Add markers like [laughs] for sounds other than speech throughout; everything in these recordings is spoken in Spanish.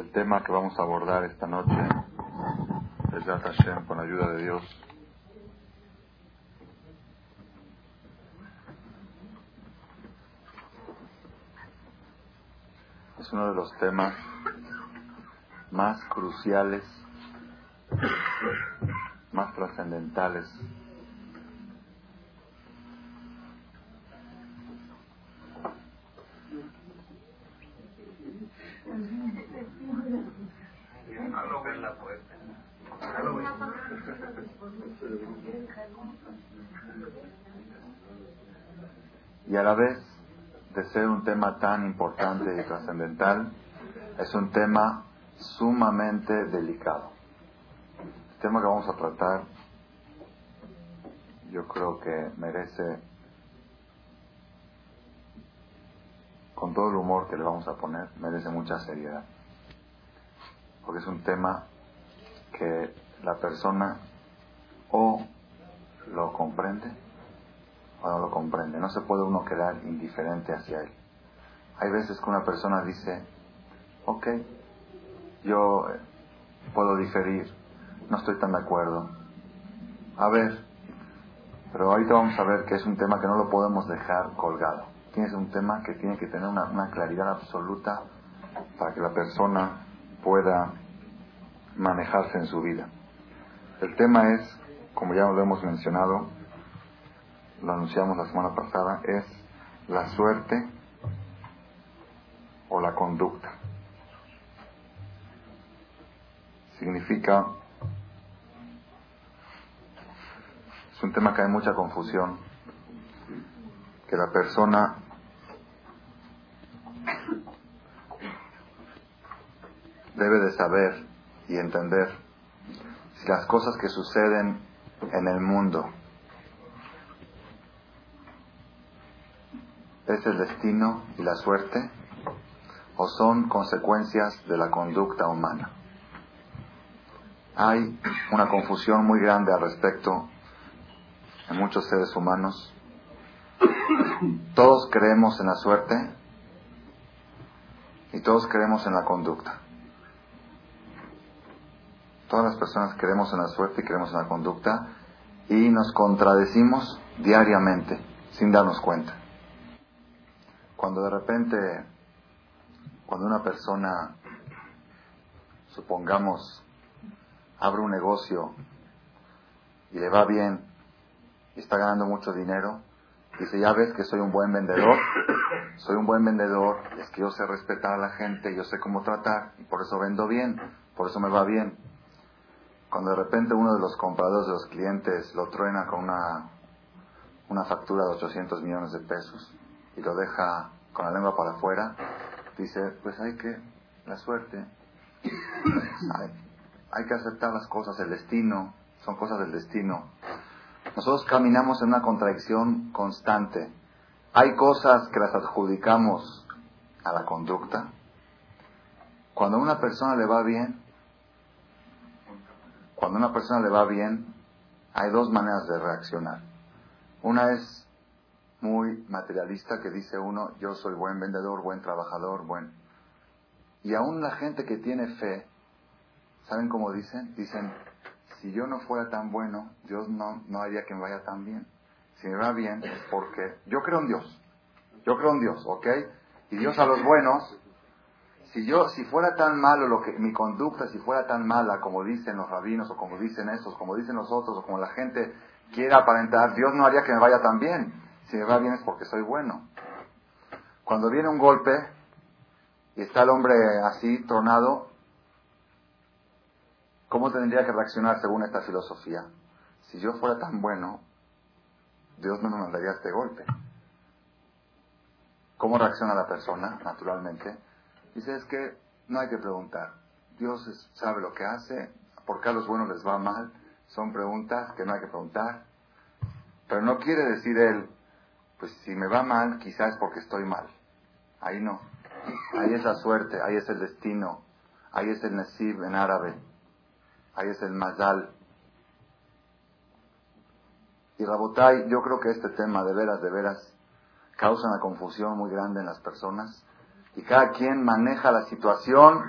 El tema que vamos a abordar esta noche es Hashem con ayuda de Dios. Es uno de los temas más cruciales, más trascendentales Y a la vez de ser un tema tan importante y trascendental, es un tema sumamente delicado. El tema que vamos a tratar yo creo que merece, con todo el humor que le vamos a poner, merece mucha seriedad. Porque es un tema que la persona o lo comprende o no lo comprende. No se puede uno quedar indiferente hacia él. Hay veces que una persona dice, ok, yo puedo diferir, no estoy tan de acuerdo. A ver, pero ahorita vamos a ver que es un tema que no lo podemos dejar colgado. Tienes un tema que tiene que tener una, una claridad absoluta para que la persona pueda manejarse en su vida. El tema es, como ya lo hemos mencionado, lo anunciamos la semana pasada, es la suerte o la conducta. Significa, es un tema que hay mucha confusión, que la persona debe de saber y entender si las cosas que suceden en el mundo es el destino y la suerte o son consecuencias de la conducta humana. Hay una confusión muy grande al respecto en muchos seres humanos. Todos creemos en la suerte y todos creemos en la conducta. Todas las personas creemos en la suerte y creemos en la conducta y nos contradecimos diariamente sin darnos cuenta. Cuando de repente, cuando una persona, supongamos, abre un negocio y le va bien y está ganando mucho dinero, dice, ya ves que soy un buen vendedor, soy un buen vendedor, es que yo sé respetar a la gente, yo sé cómo tratar y por eso vendo bien, por eso me va bien. Cuando de repente uno de los compradores de los clientes lo truena con una, una factura de 800 millones de pesos, y lo deja con la lengua para afuera, dice, pues hay que, la suerte, hay, que aceptar las cosas, el destino, son cosas del destino. Nosotros caminamos en una contradicción constante. Hay cosas que las adjudicamos a la conducta. Cuando a una persona le va bien, cuando a una persona le va bien, hay dos maneras de reaccionar. Una es muy materialista que dice uno, yo soy buen vendedor, buen trabajador, buen. Y aún la gente que tiene fe, ¿saben cómo dicen? Dicen, si yo no fuera tan bueno, Dios no, no haría que me vaya tan bien. Si me va bien es porque yo creo en Dios. Yo creo en Dios, ¿ok? Y Dios a los buenos, si yo, si fuera tan malo lo que, mi conducta, si fuera tan mala como dicen los rabinos o como dicen estos, como dicen los otros o como la gente quiera aparentar, Dios no haría que me vaya tan bien. Si me va bien es porque soy bueno. Cuando viene un golpe y está el hombre así, tronado, ¿cómo tendría que reaccionar según esta filosofía? Si yo fuera tan bueno, Dios no me mandaría este golpe. ¿Cómo reacciona la persona, naturalmente? Dice, es que no hay que preguntar. Dios sabe lo que hace, ¿por qué a los buenos les va mal? Son preguntas que no hay que preguntar. Pero no quiere decir él, pues si me va mal, quizás es porque estoy mal. Ahí no. Ahí es la suerte, ahí es el destino, ahí es el nasib en árabe, ahí es el mazal. Y Rabotai, yo creo que este tema de veras, de veras, causa una confusión muy grande en las personas y cada quien maneja la situación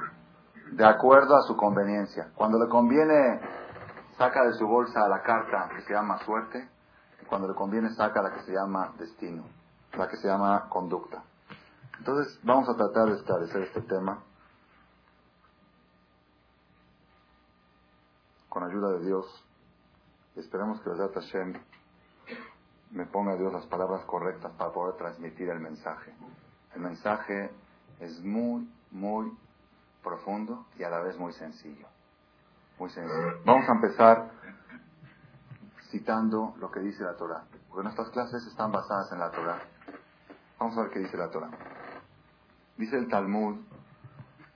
de acuerdo a su conveniencia. Cuando le conviene, saca de su bolsa la carta que se llama suerte, cuando le conviene, saca la que se llama destino, la que se llama conducta. Entonces, vamos a tratar de esclarecer este tema con ayuda de Dios. Esperemos que Zat Hashem me ponga Dios las palabras correctas para poder transmitir el mensaje. El mensaje es muy, muy profundo y a la vez muy sencillo. Muy sencillo. Vamos a empezar citando lo que dice la Torah, porque nuestras clases están basadas en la Torah. Vamos a ver qué dice la Torah. Dice el Talmud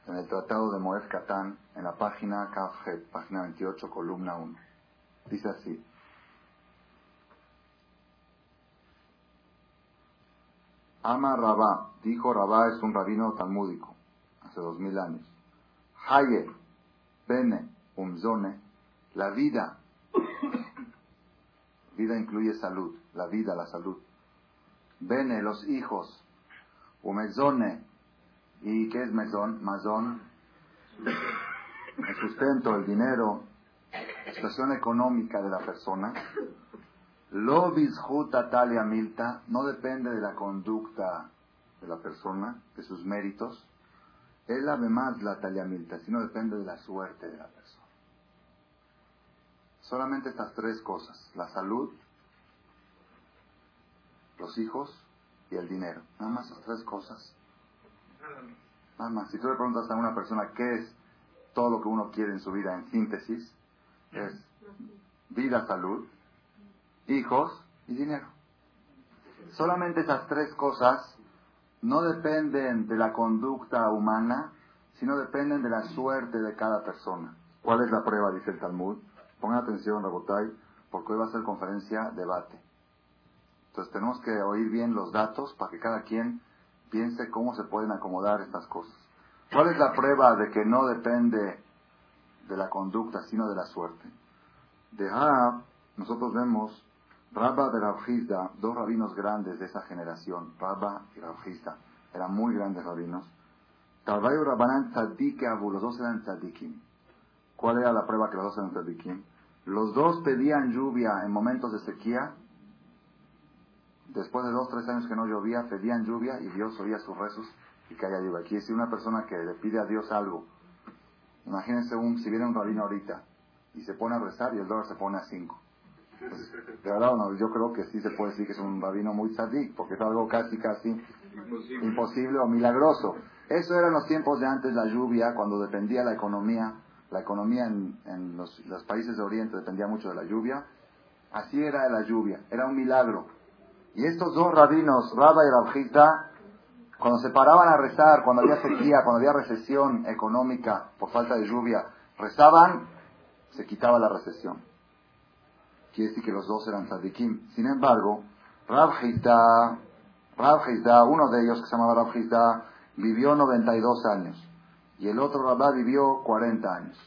en el Tratado de Moed Katán, en la página Kafjet, página 28, columna 1. Dice así. Ama Rabá, dijo Rabá es un rabino talmúdico, hace dos mil años. Haye, Bene, Umzone, la vida. Vida incluye salud, la vida, la salud. Bene, los hijos. Umezone, ¿y qué es mezón? Mazón, el sustento, el dinero, la situación económica de la persona. Lo bisjuta talia milta no depende de la conducta de la persona, de sus méritos. Él además la talia milta, sino depende de la suerte de la persona. Solamente estas tres cosas, la salud, los hijos y el dinero. Nada más estas tres cosas. Nada más. Si tú le preguntas a una persona qué es todo lo que uno quiere en su vida en síntesis, es vida, salud, hijos y dinero. Solamente esas tres cosas no dependen de la conducta humana, sino dependen de la suerte de cada persona. ¿Cuál es la prueba? Dice el Talmud. Pongan atención, Rabotai, porque hoy va a ser conferencia, debate. Entonces tenemos que oír bien los datos para que cada quien piense cómo se pueden acomodar estas cosas. ¿Cuál es la prueba de que no depende de la conducta, sino de la suerte? De Raab, nosotros vemos Rabba de Rabjizda, dos rabinos grandes de esa generación, Rabba y Rabjizda, eran muy grandes rabinos. Talvayu Rabbanan Tzaddik Abu, los dos eran tzaddikim. ¿Cuál era la prueba que los dos eran tzaddikim? Los dos pedían lluvia en momentos de sequía. Después de dos, tres años que no llovía, pedían lluvia y Dios oía sus rezos y caía lluvia. Aquí si una persona que le pide a Dios algo, imagínense un, si viene un rabino ahorita y se pone a rezar y el dólar se pone a cinco de verdad, no, yo creo que sí se puede decir que es un rabino muy sadik, porque es algo casi, casi imposible, o milagroso. Eso eran los tiempos de antes la lluvia, cuando dependía la economía, la economía en, los, países de Oriente dependía mucho de la lluvia. Así era la lluvia, era un milagro. Y estos dos rabinos, Raba y Rabjita, cuando se paraban a rezar, cuando había sequía, cuando había recesión económica por falta de lluvia, rezaban, se quitaba la recesión quiere decir que los dos eran tzadikim. Sin embargo, Rav Hizda, uno de ellos que se llamaba Rav Hizda, vivió 92 años y el otro Rabá vivió 40 años.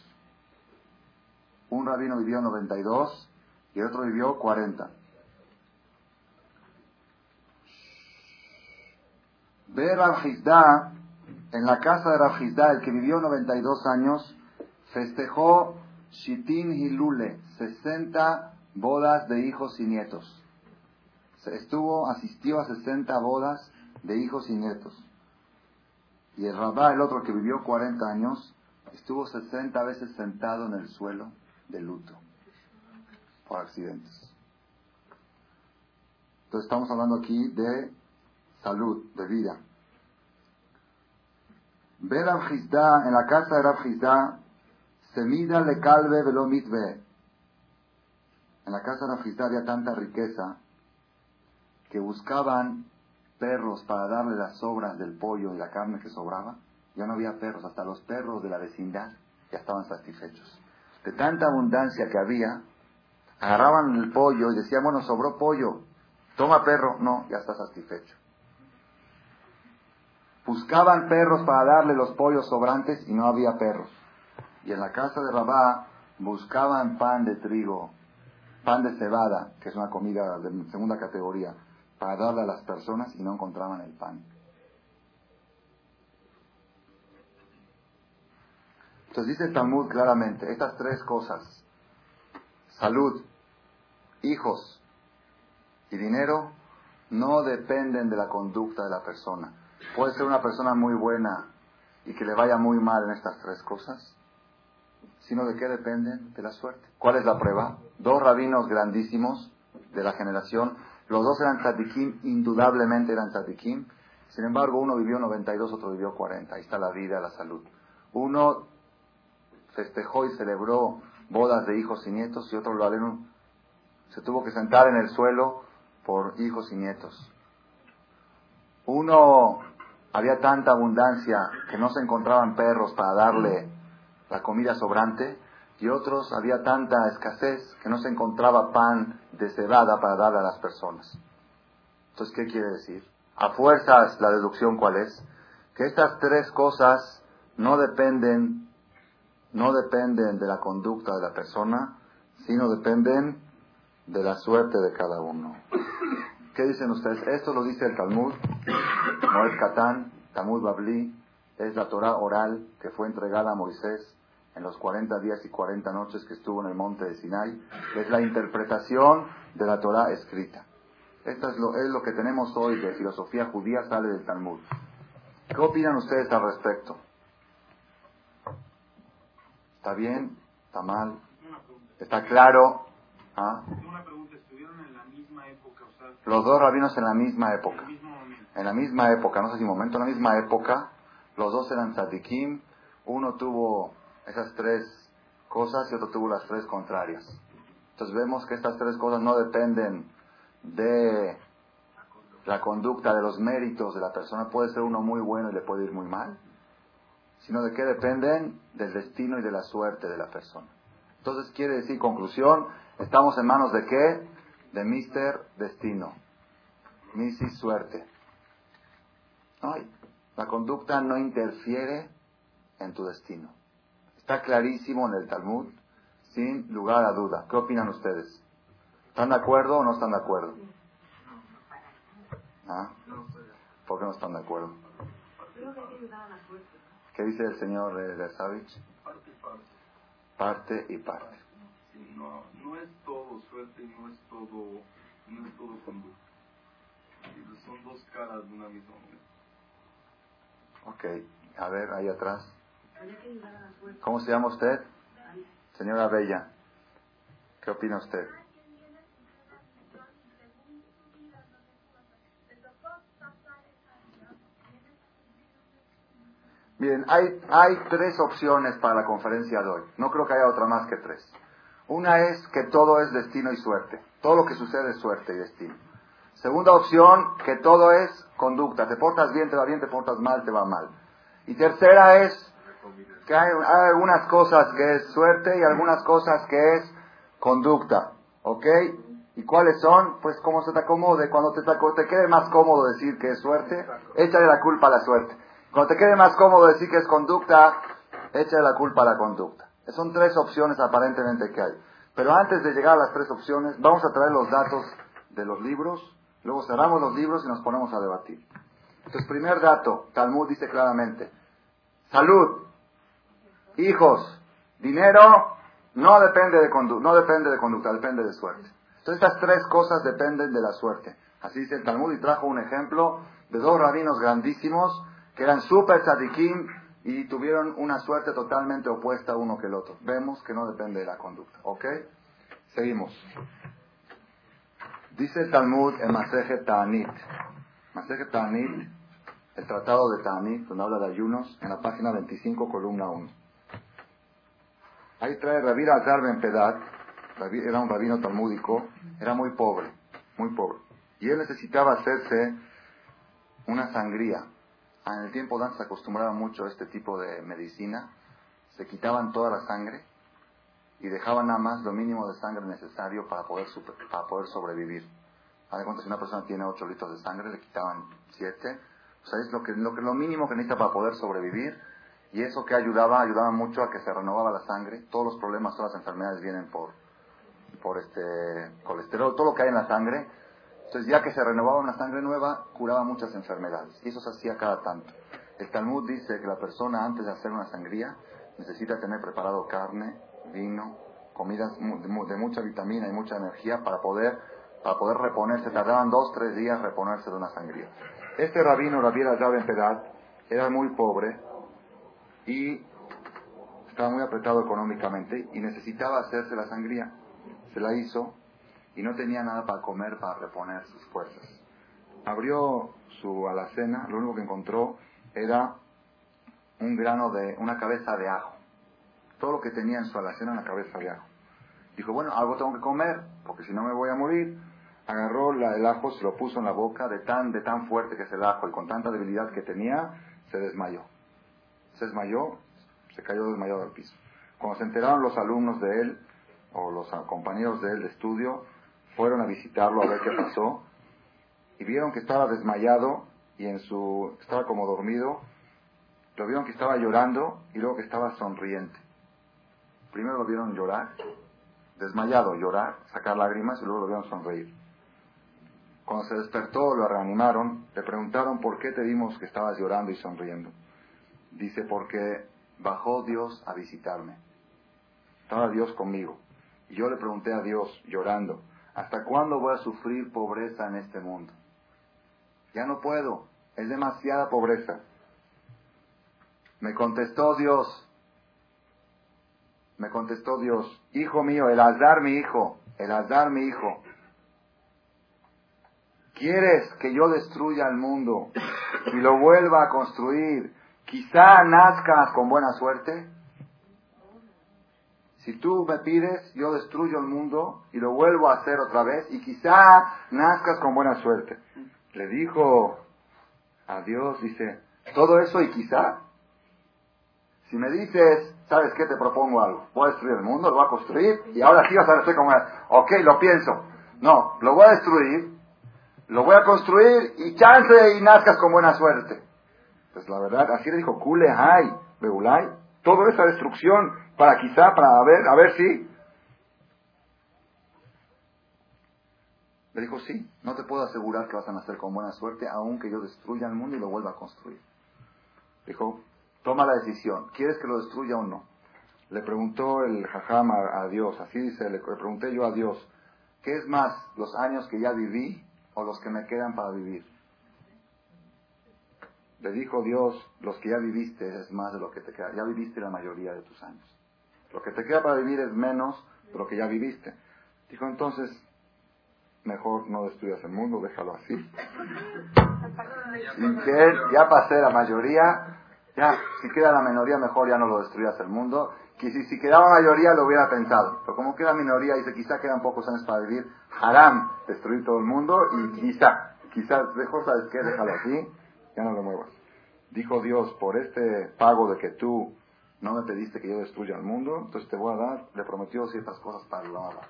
Un rabino vivió 92 y el otro vivió 40. Ve Rav Hizda, en la casa de Rav Hizda, el que vivió 92 años, festejó Shitin Hilule, 60 bodas de hijos y nietos. Estuvo, asistió a 60 bodas de hijos y nietos. Y el Rabá, el otro que vivió 40 años, estuvo 60 veces sentado en el suelo de luto por accidentes. Entonces estamos hablando aquí de salud, de vida. Ve en la casa de Rab Semida le calve velo mitve. En la casa de Rafizda había tanta riqueza que buscaban perros para darle las sobras del pollo y la carne que sobraba. Ya no había perros, hasta los perros de la vecindad ya estaban satisfechos. De tanta abundancia que había, agarraban el pollo y decían, bueno, sobró pollo, toma perro, no, ya está satisfecho. Buscaban perros para darle los pollos sobrantes y no había perros. Y en la casa de Rabá buscaban pan de trigo pan de cebada, que es una comida de segunda categoría, para darle a las personas y no encontraban el pan. Entonces dice Talmud claramente, estas tres cosas, salud, hijos y dinero, no dependen de la conducta de la persona. Puede ser una persona muy buena y que le vaya muy mal en estas tres cosas, sino de qué dependen? De la suerte. ¿Cuál es la prueba? Dos rabinos grandísimos de la generación, los dos eran tzadikim, indudablemente eran tzadikim, sin embargo uno vivió 92, otro vivió 40, ahí está la vida, la salud. Uno festejó y celebró bodas de hijos y nietos y otro lo se tuvo que sentar en el suelo por hijos y nietos. Uno había tanta abundancia que no se encontraban perros para darle la comida sobrante y otros había tanta escasez que no se encontraba pan de cebada para darle a las personas. Entonces, ¿qué quiere decir? A fuerzas, la deducción cuál es? Que estas tres cosas no dependen, no dependen de la conducta de la persona, sino dependen de la suerte de cada uno. ¿Qué dicen ustedes? Esto lo dice el Talmud, no es Catán, Talmud Babli, es la Torah oral que fue entregada a Moisés en los 40 días y 40 noches que estuvo en el monte de Sinai, es la interpretación de la Torah escrita. Esto es lo, es lo que tenemos hoy de filosofía judía, sale del Talmud. ¿Qué opinan ustedes al respecto? ¿Está bien? ¿Está mal? ¿Está claro? ¿Ah? Los dos rabinos en la misma época. En la misma época, no sé si momento, en la misma época, los dos eran tzadikim, uno tuvo esas tres cosas y otro tuvo las tres contrarias. Entonces vemos que estas tres cosas no dependen de la conducta, de los méritos de la persona. Puede ser uno muy bueno y le puede ir muy mal, sino de qué dependen del destino y de la suerte de la persona. Entonces quiere decir, conclusión, estamos en manos de qué? De Mister Destino, Mrs. Suerte. Ay, la conducta no interfiere en tu destino. Está clarísimo en el Talmud, sin lugar a duda. ¿Qué opinan ustedes? ¿Están de acuerdo o no están de acuerdo? ¿Ah? ¿Por qué no están de acuerdo? ¿Qué dice el señor Lersavich? Parte y parte. No, no es todo suerte y no es todo, no es todo conducta. Son dos caras de una misma moneda. Ok, a ver, ahí atrás. ¿Cómo se llama usted? Señora Bella. ¿Qué opina usted? Bien, hay, hay tres opciones para la conferencia de hoy. No creo que haya otra más que tres. Una es que todo es destino y suerte. Todo lo que sucede es suerte y destino. Segunda opción, que todo es conducta. Te portas bien, te va bien, te portas mal, te va mal. Y tercera es que hay, algunas cosas que es suerte y algunas cosas que es conducta. ¿Ok? ¿Y cuáles son? Pues como se te acomode. Cuando te, te quede más cómodo decir que es suerte, échale la culpa a la suerte. Cuando te quede más cómodo decir que es conducta, échale la culpa a la conducta. Son tres opciones aparentemente que hay. Pero antes de llegar a las tres opciones, vamos a traer los datos de los libros, luego cerramos los libros y nos ponemos a debatir. Entonces, primer dato, Talmud dice claramente, salud, hijos, dinero, no depende de, no depende de conducta, depende de suerte. Entonces estas tres cosas dependen de la suerte. Así dice el Talmud y trajo un ejemplo de dos rabinos grandísimos que eran super tzadikim y tuvieron una suerte totalmente opuesta uno que el otro. Vemos que no depende de la conducta. ¿Ok? Seguimos. Dice el Talmud en Maseje Ta'anit. Maseje Ta'anit, el tratado de Ta'anit, donde habla de ayunos, en la página 25, columna 1. Ahí trae Rabbi Azar Ben Pedat, era un rabino talmúdico, era muy pobre, muy pobre. Y él necesitaba hacerse una sangría. Ah, en el tiempo de se acostumbraba mucho a este tipo de medicina. Se quitaban toda la sangre y dejaban nada más lo mínimo de sangre necesario para poder, para poder sobrevivir. A cuenta, si una persona tiene 8 litros de sangre, le quitaban 7. O sea, es lo, que, lo, que, lo mínimo que necesita para poder sobrevivir y eso que ayudaba, ayudaba mucho a que se renovaba la sangre. Todos los problemas, todas las enfermedades vienen por, por este colesterol, todo lo que hay en la sangre. Entonces ya que se renovaba una sangre nueva, curaba muchas enfermedades. Y eso se hacía cada tanto. El Talmud dice que la persona antes de hacer una sangría necesita tener preparado carne, vino, comidas de mucha vitamina y mucha energía para poder, para poder reponerse. Tardaban dos, tres días reponerse de una sangría. Este rabino, Rabbi llave en Pedal, era muy pobre y estaba muy apretado económicamente y necesitaba hacerse la sangría. Se la hizo y no tenía nada para comer para reponer sus fuerzas. Abrió su alacena, lo único que encontró era un grano de, una cabeza de ajo. Todo lo que tenía en su alacena una cabeza de ajo. Dijo, bueno, algo tengo que comer, porque si no me voy a morir. Agarró la, el ajo, se lo puso en la boca, de tan, de tan fuerte que es el ajo y con tanta debilidad que tenía, se desmayó. Se desmayó, se cayó desmayado al piso. Cuando se enteraron los alumnos de él, o los compañeros de él de estudio, fueron a visitarlo a ver qué pasó, y vieron que estaba desmayado y en su, estaba como dormido, lo vieron que estaba llorando y luego que estaba sonriente. Primero lo vieron llorar, desmayado, llorar, sacar lágrimas y luego lo vieron sonreír. Cuando se despertó, lo reanimaron, le preguntaron por qué te vimos que estabas llorando y sonriendo. Dice, porque bajó Dios a visitarme. Estaba Dios conmigo. Y yo le pregunté a Dios, llorando, ¿hasta cuándo voy a sufrir pobreza en este mundo? Ya no puedo, es demasiada pobreza. Me contestó Dios, me contestó Dios, hijo mío, el azar mi hijo, el azar mi hijo. ¿Quieres que yo destruya el mundo y lo vuelva a construir? Quizá nazcas con buena suerte. Si tú me pides, yo destruyo el mundo y lo vuelvo a hacer otra vez y quizá nazcas con buena suerte. Le dijo a Dios, dice, todo eso y quizá. Si me dices, ¿sabes qué? Te propongo algo. Voy a destruir el mundo, lo voy a construir y ahora sí vas a cómo es. Ok, lo pienso. No, lo voy a destruir, lo voy a construir y chance y nazcas con buena suerte. Pues la verdad, así le dijo, Kule hay, Beulay, toda esa destrucción para quizá, para ver, a ver si. Le dijo, sí, no te puedo asegurar que vas a nacer con buena suerte, aunque yo destruya el mundo y lo vuelva a construir. Dijo, Toma la decisión. ¿Quieres que lo destruya o no? Le preguntó el jajam a, Dios, así dice, le, pregunté yo a Dios, ¿qué es más, los años que ya viví o los que me quedan para vivir? Le dijo Dios, los que ya viviste es más de lo que te queda. Ya viviste la mayoría de tus años. Lo que te queda para vivir es menos de lo que ya viviste. Dijo entonces, mejor no destruyas el mundo, déjalo así. Y que ya pasé la mayoría, ya, si queda la minoría, mejor ya no lo destruyas el mundo. Que si, si quedaba mayoría, lo hubiera pensado. Pero como queda minoría, dice, quizá quedan pocos años para vivir. Haram, destruir todo el mundo. Y quizá, quizás, mejor, ¿sabes qué? Déjalo así, ya no lo muevas. Dijo Dios, por este pago de que tú no me pediste que yo destruya el mundo, entonces te voy a dar, le prometió ciertas cosas para lo haga.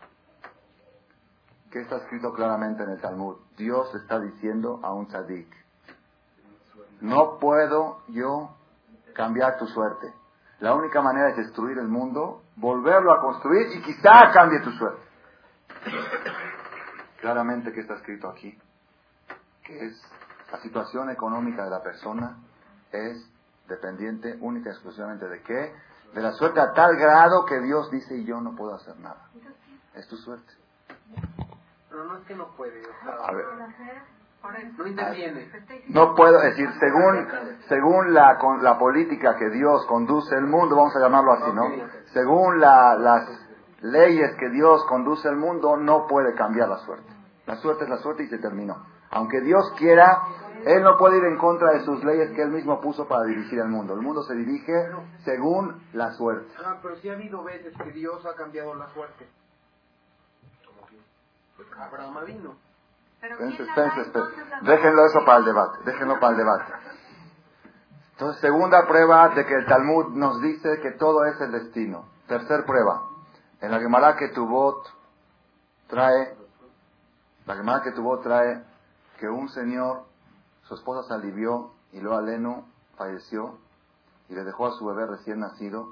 ¿Qué está escrito claramente en el Talmud? Dios está diciendo a un tzadik, no puedo yo cambiar tu suerte. La única manera es destruir el mundo, volverlo a construir y quizá cambie tu suerte. Claramente que está escrito aquí, que es la situación económica de la persona es dependiente única y exclusivamente de qué? De la suerte a tal grado que Dios dice y yo no puedo hacer nada. Es tu suerte. Pero no es que no puede. a ver. No interviene. No puedo decir, según, según la, la política que Dios conduce el mundo, vamos a llamarlo así, ¿no? Según las leyes que Dios conduce el mundo, no puede cambiar la suerte. La suerte es la suerte y se terminó. Aunque Dios quiera, Él no puede ir en contra de sus leyes que Él mismo puso para dirigir el mundo. El mundo se dirige según la suerte. Ah, pero sí ha habido veces que Dios ha cambiado la suerte. Abraham vino. Déjenlo eso para el debate, déjenlo para el debate. Entonces, segunda prueba de que el Talmud nos dice que todo es el destino. Tercer prueba. En la Gemara que Tubot trae, la Gemara que Tubot trae que un señor, su esposa se alivió y luego Aleno falleció y le dejó a su bebé recién nacido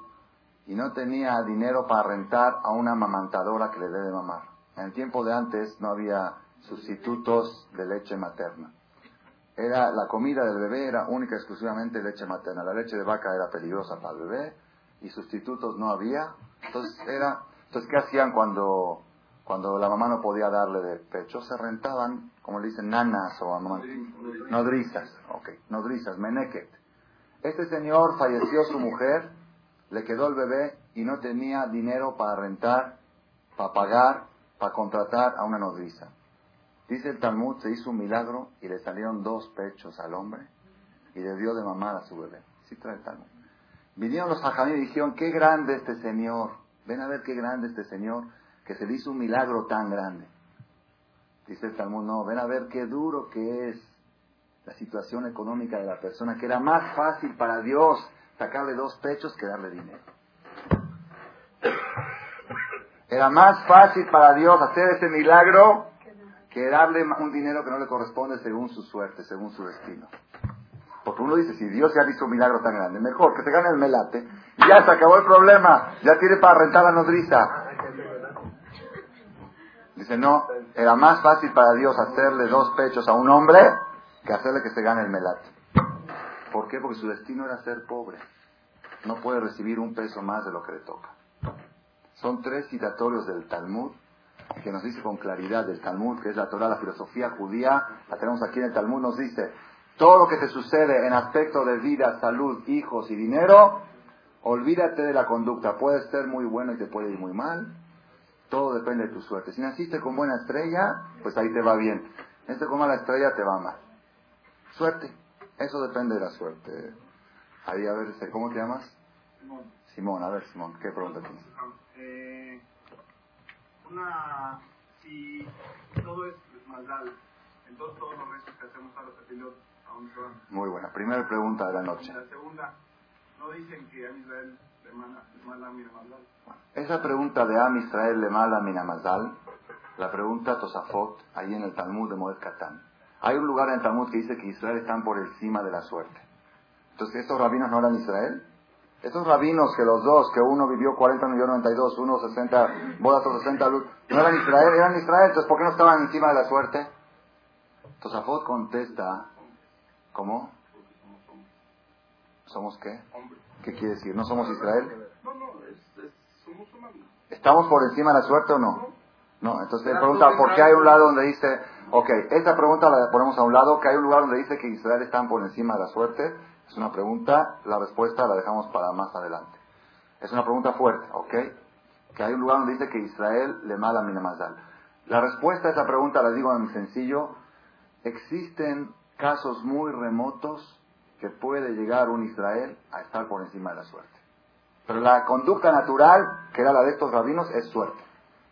y no tenía dinero para rentar a una amamantadora que le dé de mamar. En el tiempo de antes no había sustitutos de leche materna. era la comida del bebé era única y exclusivamente leche materna. La leche de vaca era peligrosa para el bebé y sustitutos no había. Entonces era, entonces ¿qué hacían cuando cuando la mamá no podía darle de pecho? Se rentaban, como le dicen, nanas o nodrizas, ok, nodrizas, meneket. Este señor falleció su mujer, le quedó el bebé y no tenía dinero para rentar, para pagar, para contratar a una nodriza. Dice el Talmud, se hizo un milagro y le salieron dos pechos al hombre y le dio de mamar a su bebé. Sí trae el Talmud. Vinieron los hajamí y dijeron, qué grande este señor. Ven a ver qué grande este señor, que se le hizo un milagro tan grande. Dice el Talmud, no, ven a ver qué duro que es la situación económica de la persona, que era más fácil para Dios sacarle dos pechos que darle dinero. Era más fácil para Dios hacer ese milagro que darle un dinero que no le corresponde según su suerte, según su destino. Porque uno dice, si Dios ya hizo un milagro tan grande, mejor que se gane el melate, ya se acabó el problema, ya tiene para rentar la nodriza. Dice, no, era más fácil para Dios hacerle dos pechos a un hombre que hacerle que se gane el melate. ¿Por qué? Porque su destino era ser pobre. No puede recibir un peso más de lo que le toca. Son tres citatorios del Talmud que nos dice con claridad del Talmud, que es la Torah, la filosofía judía, la tenemos aquí en el Talmud, nos dice, todo lo que te sucede en aspecto de vida, salud, hijos y dinero, olvídate de la conducta. Puede ser muy bueno y te puede ir muy mal. Todo depende de tu suerte. Si naciste con buena estrella, pues ahí te va bien. Naciste con mala estrella, te va mal. Suerte. Eso depende de la suerte. Ahí, a ver, ¿cómo te llamas? Simón. Simón, a ver, Simón, ¿qué pregunta tienes? Eh, una, si todo es maldad, entonces todos los restos que hacemos a los pilotos, ¿a van? Muy buena. Primera pregunta de la noche. La segunda, no dicen que a Israel le mira maldad. Esa pregunta de Am Israel le mala minamazal, la pregunta Tosafot, ahí en el Talmud de Moed Katan. Hay un lugar en el Talmud que dice que Israel están por encima de la suerte. Entonces, ¿estos rabinos no eran Israel? Estos rabinos que los dos, que uno vivió 40 millones 92, uno 60, bodas o 60 luz, no eran Israel, eran Israel, entonces ¿por qué no estaban encima de la suerte? Tosafot contesta, ¿cómo? ¿Somos qué? Hombre. ¿Qué quiere decir? ¿No somos Israel? No, no, es, es, somos humanos. ¿Estamos por encima de la suerte o no? No, entonces él pregunta, ¿por qué hay un lado donde dice, ok, esta pregunta la ponemos a un lado, que hay un lugar donde dice que Israel están por encima de la suerte? Es una pregunta, la respuesta la dejamos para más adelante. Es una pregunta fuerte, ¿ok? Que hay un lugar donde dice que Israel le mala minamazal. La respuesta a esa pregunta la digo en sencillo. Existen casos muy remotos que puede llegar un Israel a estar por encima de la suerte. Pero la conducta natural, que era la de estos rabinos, es suerte.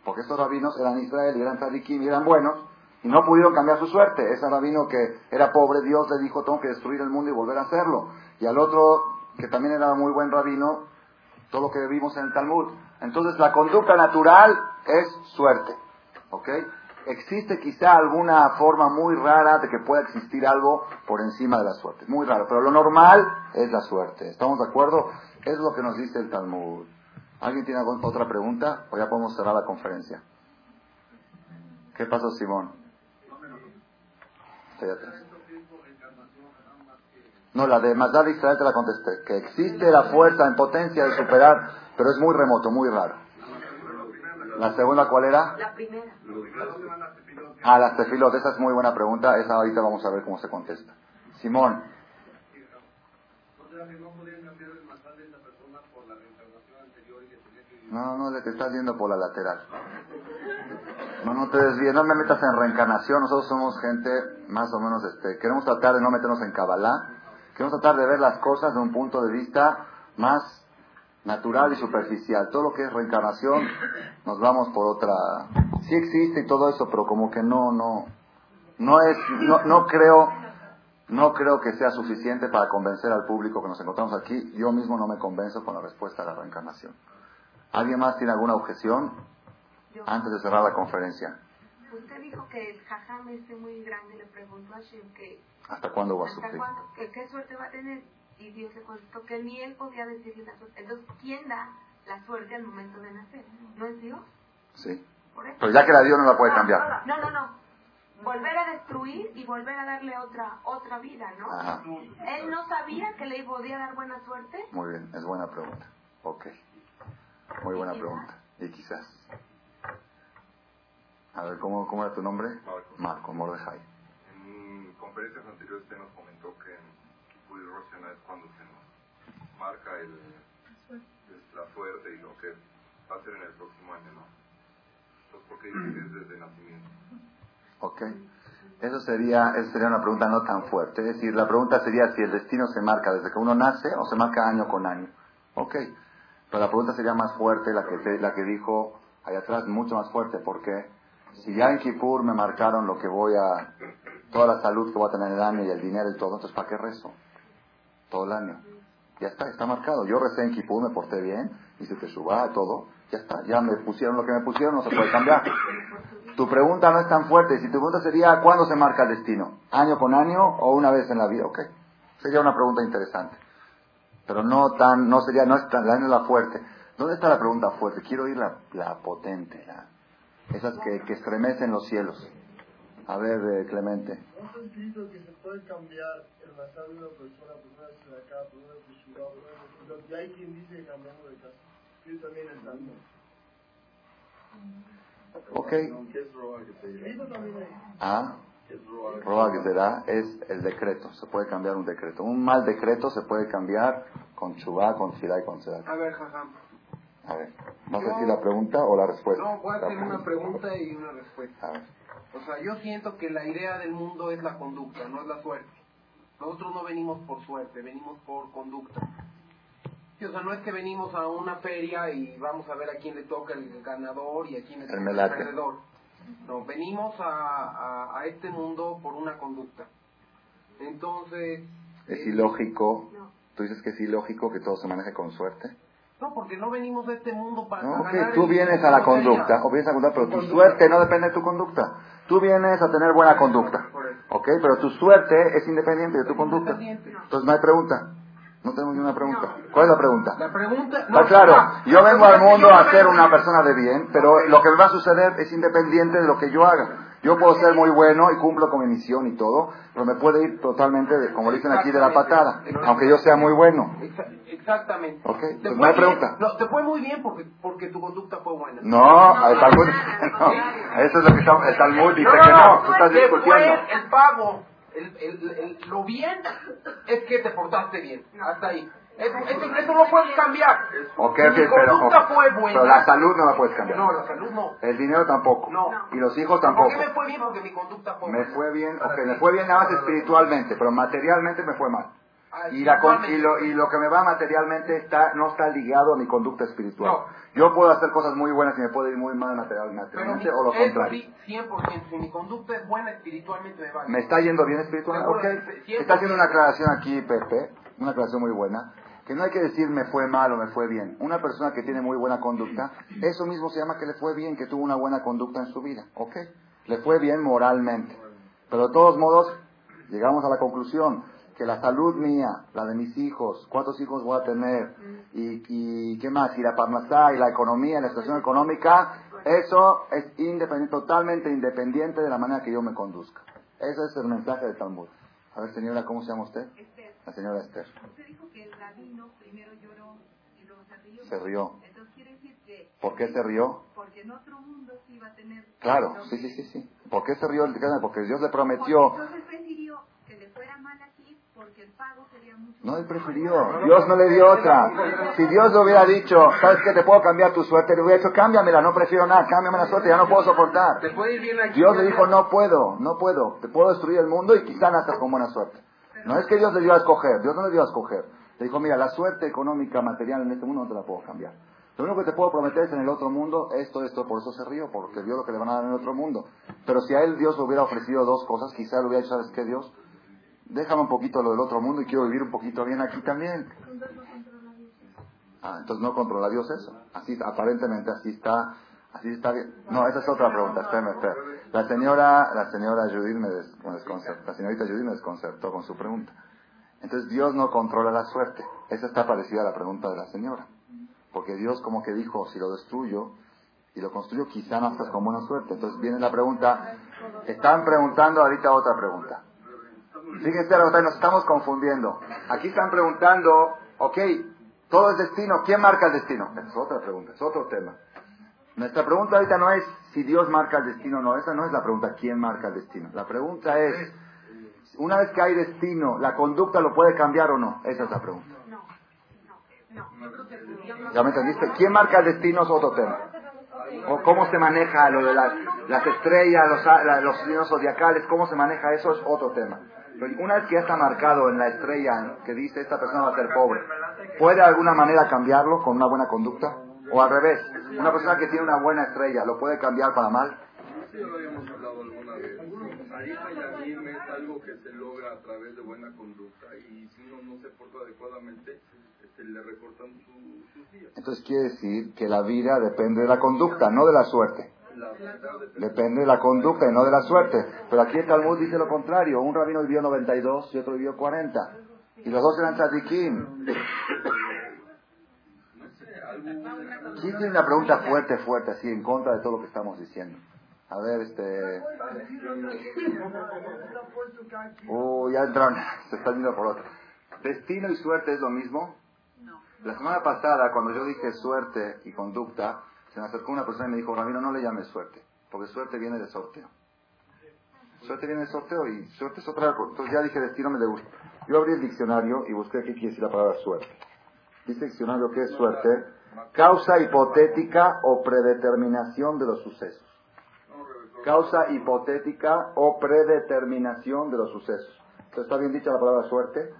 Porque estos rabinos eran Israel y eran tzadikim y eran buenos, y no pudieron cambiar su suerte. Ese rabino que era pobre, Dios le dijo, tengo que destruir el mundo y volver a hacerlo. Y al otro, que también era muy buen rabino, todo lo que vimos en el Talmud. Entonces la conducta natural es suerte. ¿Ok? Existe quizá alguna forma muy rara de que pueda existir algo por encima de la suerte. Muy raro. Pero lo normal es la suerte. ¿Estamos de acuerdo? Es lo que nos dice el Talmud. ¿Alguien tiene alguna otra pregunta? O ya podemos cerrar la conferencia. ¿Qué pasó, Simón? No, la de Mazal Israel te la contesté. Que existe la fuerza en potencia de superar, pero es muy remoto, muy raro. ¿La segunda cuál era? La primera. Ah, las tefilot. Esa es muy buena pregunta. Esa ahorita vamos a ver cómo se contesta. Simón. No, no, te estás yendo por la lateral. No, no te desvíes, no me metas en reencarnación. Nosotros somos gente más o menos, este, queremos tratar de no meternos en Kabbalah. Queremos tratar de ver las cosas de un punto de vista más natural y superficial. Todo lo que es reencarnación, nos vamos por otra. Sí existe y todo eso, pero como que no, no, no es, no, no creo, no creo que sea suficiente para convencer al público que nos encontramos aquí. Yo mismo no me convenzo con la respuesta a la reencarnación. ¿Alguien más tiene alguna objeción antes de cerrar la conferencia? Usted dijo que el jajam este muy grande le preguntó a Shem que ¿Hasta cuándo va a hasta sufrir? cuándo, qué suerte va a tener. Y Dios le contestó que ni él podía decirle la suerte. Entonces, ¿quién da la suerte al momento de nacer? ¿No es Dios? Sí. Por eso. Pero ya que la dio no la puede cambiar. No, no, no. volver a destruir y volver a darle otra otra vida, ¿no? Ajá. Él no sabía que le podía dar buena suerte. Muy bien, es buena pregunta. Ok. Muy buena pregunta. Y quizás. A ver, ¿cómo, cómo era tu nombre? Marco. Marco, Mordejai. En conferencias anteriores usted nos comentó que en Es cuando se nos marca el, la suerte y lo que va a ser en el próximo año, ¿no? Entonces, ¿por qué dice que es desde nacimiento? Ok. Eso sería, esa sería una pregunta no tan fuerte. Es decir, la pregunta sería si el destino se marca desde que uno nace o se marca año con año. Ok. Pero la pregunta sería más fuerte, la que, la que dijo allá atrás, mucho más fuerte, porque si ya en Kippur me marcaron lo que voy a, toda la salud que voy a tener en el año y el dinero y todo, entonces ¿para qué rezo? Todo el año. Ya está, está marcado. Yo recé en Kippur, me porté bien, hice suba, todo. Ya está, ya me pusieron lo que me pusieron, no se puede cambiar. Tu pregunta no es tan fuerte. Si tu pregunta sería, ¿cuándo se marca el destino? ¿Año con año o una vez en la vida? Ok. Sería una pregunta interesante. Pero no tan, no sería, no es tan, la es la fuerte. ¿Dónde está la pregunta fuerte? Quiero oír la, la potente, la- esas que, que estremecen los cielos. A ver, eh, Clemente. ¿No está escrito que se puede cambiar el basar de una persona por una vez de acá, por una vez de ciudad, por una ciudad? Y hay quien dice que cambiamos de casa. Yo también. Ok. ¿Qué es también hay. Ah, ¿Qué es roba? roba que será es el decreto. Se puede cambiar un decreto. Un mal decreto se puede cambiar con chubá, con filá y con sedá. A ver, jajam. A ver, ¿vas a decir la pregunta o la respuesta? No, voy a hacer una pregunta y una respuesta. A ver. O sea, yo siento que la idea del mundo es la conducta, no es la suerte. Nosotros no venimos por suerte, venimos por conducta. Sí, o sea, no es que venimos a una feria y vamos a ver a quién le toca el ganador y a quién le El toca el perdedor. No, venimos a, a, a este mundo por una conducta. Entonces... Es eh, ilógico. No. Tú dices que es ilógico que todo se maneje con suerte. No, porque no venimos a este mundo para No, ganar tú vienes a la conducta, o vienes a conducta, pero tu suerte no depende de tu conducta. Tú vienes a tener buena conducta, ok, pero tu suerte es independiente de tu conducta. Entonces no hay pregunta. No tenemos ni una pregunta. ¿Cuál es la pregunta? La pregunta... Está claro, yo vengo al mundo a no ser una persona de bien, pero lo que me va a suceder es independiente de lo que yo haga. Yo puedo ser muy bueno y cumplo con mi misión y todo, pero me puede ir totalmente, de, como dicen aquí, de la patada, aunque yo sea muy bueno. Exa- Exactamente. Ok, pues fue no hay pregunta. No, te fue muy bien porque, porque tu conducta fue buena. No, al Talmud, no, eso es lo que está, el Talmud dice que no, tú estás te discutiendo. fue el pago, el, el, el- lo bien es que te portaste bien. Hasta ahí. Eso, no puedes cambiar. Ok, Si ok, mi pero, fue buena. pero la salud no la puedes cambiar. No, la salud no. El dinero tampoco. No. Y los hijos ¿Por tampoco. qué me fue bien? Porque mi conducta fue Me fue bien, ok, me fue bien nada más espiritualmente, pero materialmente me fue mal. Y, la, y, lo, y lo que me va materialmente está, no está ligado a mi conducta espiritual. No. Yo puedo hacer cosas muy buenas y me puede ir muy mal materialmente o lo contrario. sí, 100%. Si mi conducta es buena espiritualmente me va ¿Me está yendo bien espiritualmente? Ok. por Está haciendo una aclaración aquí, Pepe, una aclaración muy buena, que no hay que decir me fue mal o me fue bien. Una persona que tiene muy buena conducta, eso mismo se llama que le fue bien, que tuvo una buena conducta en su vida. ¿Ok? Le fue bien moralmente. Pero de todos modos, llegamos a la conclusión que la salud mía, la de mis hijos, cuántos hijos voy a tener, y, y qué más, y la parnasá, y la economía, la situación económica, eso es independiente, totalmente independiente de la manera que yo me conduzca. Ese es el mensaje del Talmud. A ver, señora, ¿cómo se llama usted? Esther, La señora Esther. Rabino primero lloró y luego se rió. Se rió. Entonces quiere decir que... ¿Por qué se rió? Porque en otro mundo sí iba a tener... Claro, sí, sí, sí, sí. ¿Por qué se rió? Porque Dios le prometió. Porque entonces prefirió que le fuera mal aquí porque el pago sería mucho No, él prefirió. Dios no le dio otra. Si Dios le hubiera dicho, ¿sabes qué? Te puedo cambiar tu suerte. Le hubiera dicho, cámbiamela, no prefiero nada, cámbiame la suerte, ya no puedo soportar. Te puede ir bien aquí. Dios le dijo, no puedo, no puedo. Te puedo destruir el mundo y quizá nacer con buena suerte. No es que Dios le dio a escoger, Dios no le dio a escoger. Le dijo, mira, la suerte económica, material en este mundo no te la puedo cambiar. Lo único que te puedo prometer es en el otro mundo esto, esto, por eso se río, porque vio lo que le van a dar en el otro mundo. Pero si a él Dios le hubiera ofrecido dos cosas, quizá le hubiera dicho, ¿sabes qué, Dios? Déjame un poquito lo del otro mundo y quiero vivir un poquito bien aquí también. Ah, entonces no controla Dios eso. Así, aparentemente así está, así está bien. No, esa es otra pregunta, espérame, espérame. La señora, la señora Judith me, la señorita Judith me desconcertó con su pregunta. Entonces Dios no controla la suerte. Esa está parecida a la pregunta de la señora. Porque Dios como que dijo, si lo destruyo, y lo construyo, quizá nazcas con buena suerte. Entonces viene la pregunta, están preguntando ahorita otra pregunta. Fíjense, nos estamos confundiendo. Aquí están preguntando, ok, todo es destino, ¿quién marca el destino? Es otra pregunta, es otro tema. Nuestra pregunta ahorita no es si Dios marca el destino o no, esa no es la pregunta, ¿quién marca el destino? La pregunta es, una vez que hay destino, ¿la conducta lo puede cambiar o no? Esa es la pregunta. ¿Ya me entendiste? ¿Quién marca el destino es otro tema? ¿O cómo se maneja lo de las, las estrellas, los, los signos zodiacales, cómo se maneja eso es otro tema. Pero una vez que ya está marcado en la estrella que dice esta persona va a ser pobre, ¿puede de alguna manera cambiarlo con una buena conducta? O al revés, una persona que tiene una buena estrella, ¿lo puede cambiar para mal? Sí, lo habíamos hablado alguna vez. Arifa y es algo que se logra a través de buena conducta y si uno no se porta adecuadamente, este, le recortan sus días. Entonces quiere decir que la vida depende de la conducta, no de la suerte. Depende de la conducta y no de la suerte. Pero aquí el Talmud dice lo contrario. Un rabino vivió 92 y otro vivió 40. Y los dos eran tzadikim. ¿Quién tiene una pregunta fuerte, fuerte, así, en contra de todo lo que estamos diciendo? A ver, este... Oh, ya entraron, se están yendo por otro. ¿Destino y suerte es lo mismo? La semana pasada, cuando yo dije suerte y conducta, se me acercó una persona y me dijo, Ramiro, no le llames suerte, porque suerte viene de sorteo. Suerte viene de sorteo y suerte es otra cosa. Entonces ya dije, destino me le gusta. Yo abrí el diccionario y busqué qué quiere decir la palabra suerte. Dice el diccionario que es suerte, causa hipotética o predeterminación de los sucesos. Causa hipotética o predeterminación de los sucesos. Entonces está bien dicha la palabra suerte.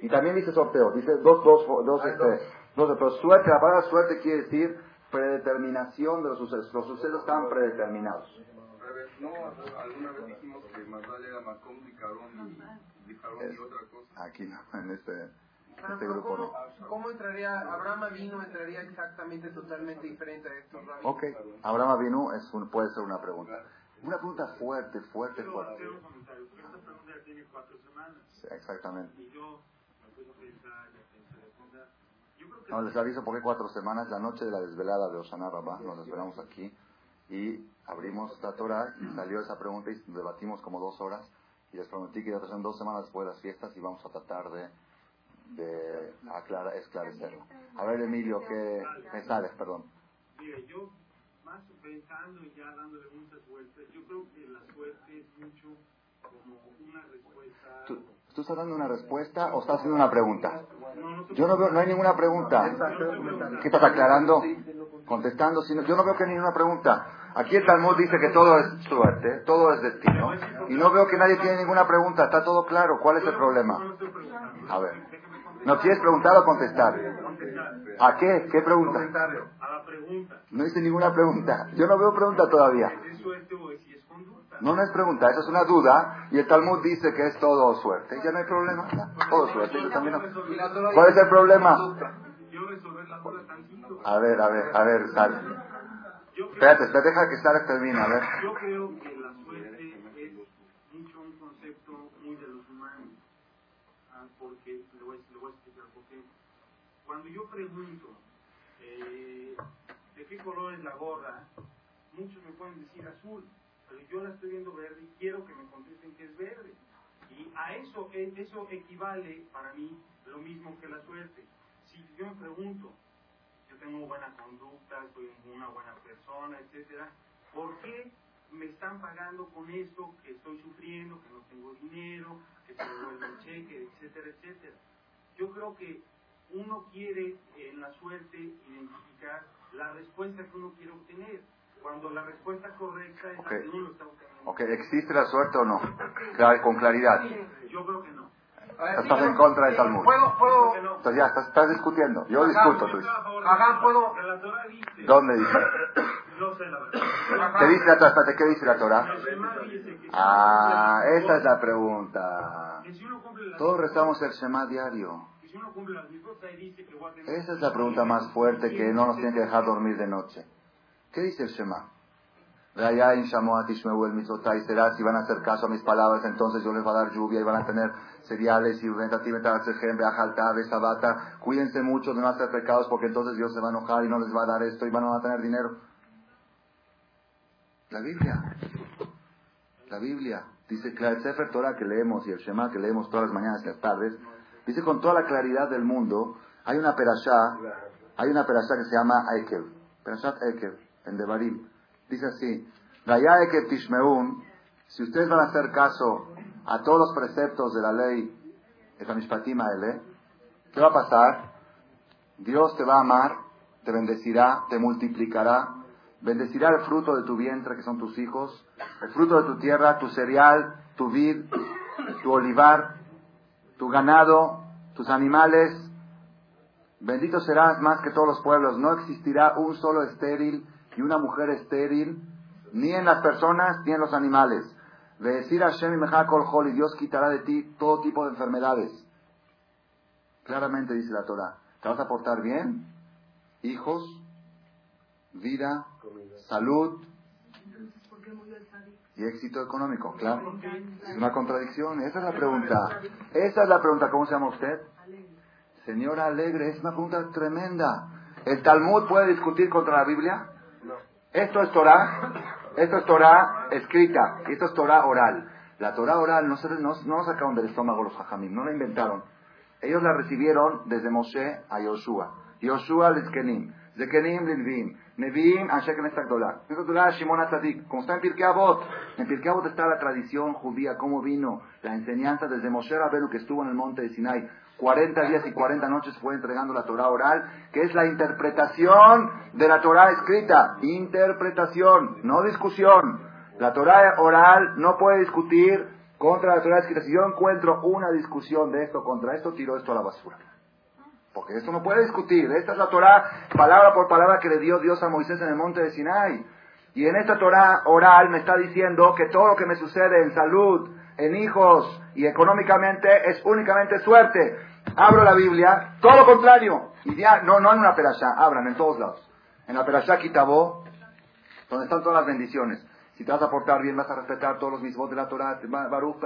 Y también dice sorteo, dice dos, dos, dos, este, dos, pero suerte, la palabra suerte quiere decir predeterminación de los sucesos. Los sucesos están predeterminados. No, alguna vez dijimos que más vale era Macón, Dicarón y, y otra cosa. Aquí no, en este, este grupo ¿cómo, no. ¿Cómo entraría, Abraham vino entraría exactamente totalmente diferente a estos rabinos? Ok, Abraham Avinu es un, puede ser una pregunta. Una pregunta fuerte, fuerte, Quiero fuerte. hacer un comentario. Esta pregunta ya tiene cuatro semanas. Sí, exactamente. Y yo me puse a pensar y a pensar y a pensar. Yo creo que No, les aviso porque cuatro semanas, la noche de la desvelada de Osana Rabá, nos desvelamos aquí y abrimos la Torah y salió esa pregunta y debatimos como dos horas y les prometí que ya son dos semanas después de las fiestas y vamos a tratar de, de aclarar, esclarecerlo. A ver, Emilio, ¿qué me sales? Perdón. Mire, yo más pensando y ya dándole muchas vueltas, yo creo que la suerte es mucho como una respuesta. ¿Tú, ¿Tú estás dando una respuesta o estás haciendo una pregunta? No, no sé Yo no veo, no hay ninguna pregunta. ¿Qué estás aclarando? Contestando, sino, yo no veo que hay ninguna pregunta. Aquí el Talmud dice que todo es suerte, todo es destino. Y no veo que nadie tiene ninguna pregunta, está todo claro. ¿Cuál es el problema? A ver. ¿No quieres preguntar o contestar? ¿A qué? ¿Qué pregunta? No hice ninguna pregunta. Yo no veo pregunta todavía. No, no es pregunta, eso es una duda. Y el Talmud dice que es todo suerte. Ya no hay problema. Todo suerte. Yo también no. ¿Cuál es el problema? A ver, a ver, a ver, sal. Yo creo, Espérate, espérate, deja que Sara termine, a ver. yo creo que la suerte es mucho un concepto muy de los humanos. Ah, porque, le voy, a- le voy a explicar por qué. Cuando yo pregunto eh, de qué color es la gorra, muchos me pueden decir azul, pero yo la estoy viendo verde y quiero que me contesten que es verde. Y a eso, eh, eso equivale para mí lo mismo que la suerte. Si yo me pregunto, yo tengo buena conducta, soy una buena persona, etcétera, ¿por qué me están pagando con esto que estoy sufriendo, que no tengo dinero, que se me vuelve el cheque, etcétera, etcétera? Yo creo que uno quiere en la suerte identificar la respuesta que uno quiere obtener, cuando la respuesta correcta es Ok. la que uno está obteniendo. Ok, ¿existe la suerte o no? Clar- con claridad. Yo creo que no. A ver, Estás en contra del Talmud. ¿Puedo, puedo, Entonces ya, estás, estás discutiendo. Yo discuto, tú. Ajá, puedo- ¿Dónde dice? no sé la verdad. ¿Qué dice la Torah? Espérate, ¿qué dice la Torah? Ah, esa es la pregunta. Todos rezamos el Shema diario. Si uno cumple las mitzvot, ahí dice que Esa es la pregunta más fuerte que no nos tiene que dejar dormir de noche. ¿Qué dice el Shema? Raya in Shamoat Ishmeu el Mitzotai será, si van a hacer caso a mis palabras, entonces yo les voy a dar lluvia y van a tener cereales y sabata. Cuídense mucho de no hacer pecados porque entonces Dios se va a enojar y no les va a dar esto y van a tener dinero. La Biblia. La Biblia. Dice que el Sefer Torah que leemos y el Shema que leemos todas las mañanas y las tardes, dice con toda la claridad del mundo, hay una perashá, hay una perashá que se llama Ekev. Perashat Ekev, en Devarim. Dice así, Raya Ekev Tishmeun, si ustedes van a hacer caso a todos los preceptos de la ley ¿qué va a pasar? Dios te va a amar, te bendecirá, te multiplicará, bendecirá el fruto de tu vientre, que son tus hijos, el fruto de tu tierra, tu cereal, tu vid, tu olivar, tu ganado, tus animales. Bendito serás más que todos los pueblos. No existirá un solo estéril y una mujer estéril, ni en las personas ni en los animales. Decir Hashem y y Dios quitará de ti todo tipo de enfermedades. Claramente dice la Torah. ¿Te vas a portar bien? Hijos, vida, salud y éxito económico. Claro. Es una contradicción. Esa es la pregunta. Esa es la pregunta. ¿Cómo se llama usted? Señora Alegre. Es una pregunta tremenda. ¿El Talmud puede discutir contra la Biblia? Esto es Torah. Esto es Torah escrita. Esto es Torah oral. La Torah oral no, se, no, no sacaron del estómago los hajamim. No la inventaron. Ellos la recibieron desde Moshe a Yoshua. Yoshua Lizkenim. Zekenim Lilvim. Nevi'im Anshe Knesset Gdolah. Knesset Shimon Atzadik. Como está en Pirkei Avot. En Pirkei Avot está la tradición judía, cómo vino la enseñanza desde Moshe Rabenu que estuvo en el monte de Sinai. 40 días y 40 noches fue entregando la Torah oral, que es la interpretación de la Torah escrita. Interpretación, no discusión. La Torah oral no puede discutir contra la Torah escrita. Si yo encuentro una discusión de esto contra esto, tiro esto a la basura. Porque esto no puede discutir. Esta es la Torah, palabra por palabra, que le dio Dios a Moisés en el monte de Sinai. Y en esta Torah oral me está diciendo que todo lo que me sucede en salud, en hijos y económicamente es únicamente suerte. Abro la Biblia, todo lo contrario. Y ya, no, no en una perashá, abran en todos lados. En la perashá Kitabó, donde están todas las bendiciones. Si te vas a portar bien, vas a respetar todos los mismos de la Torah. Baruch,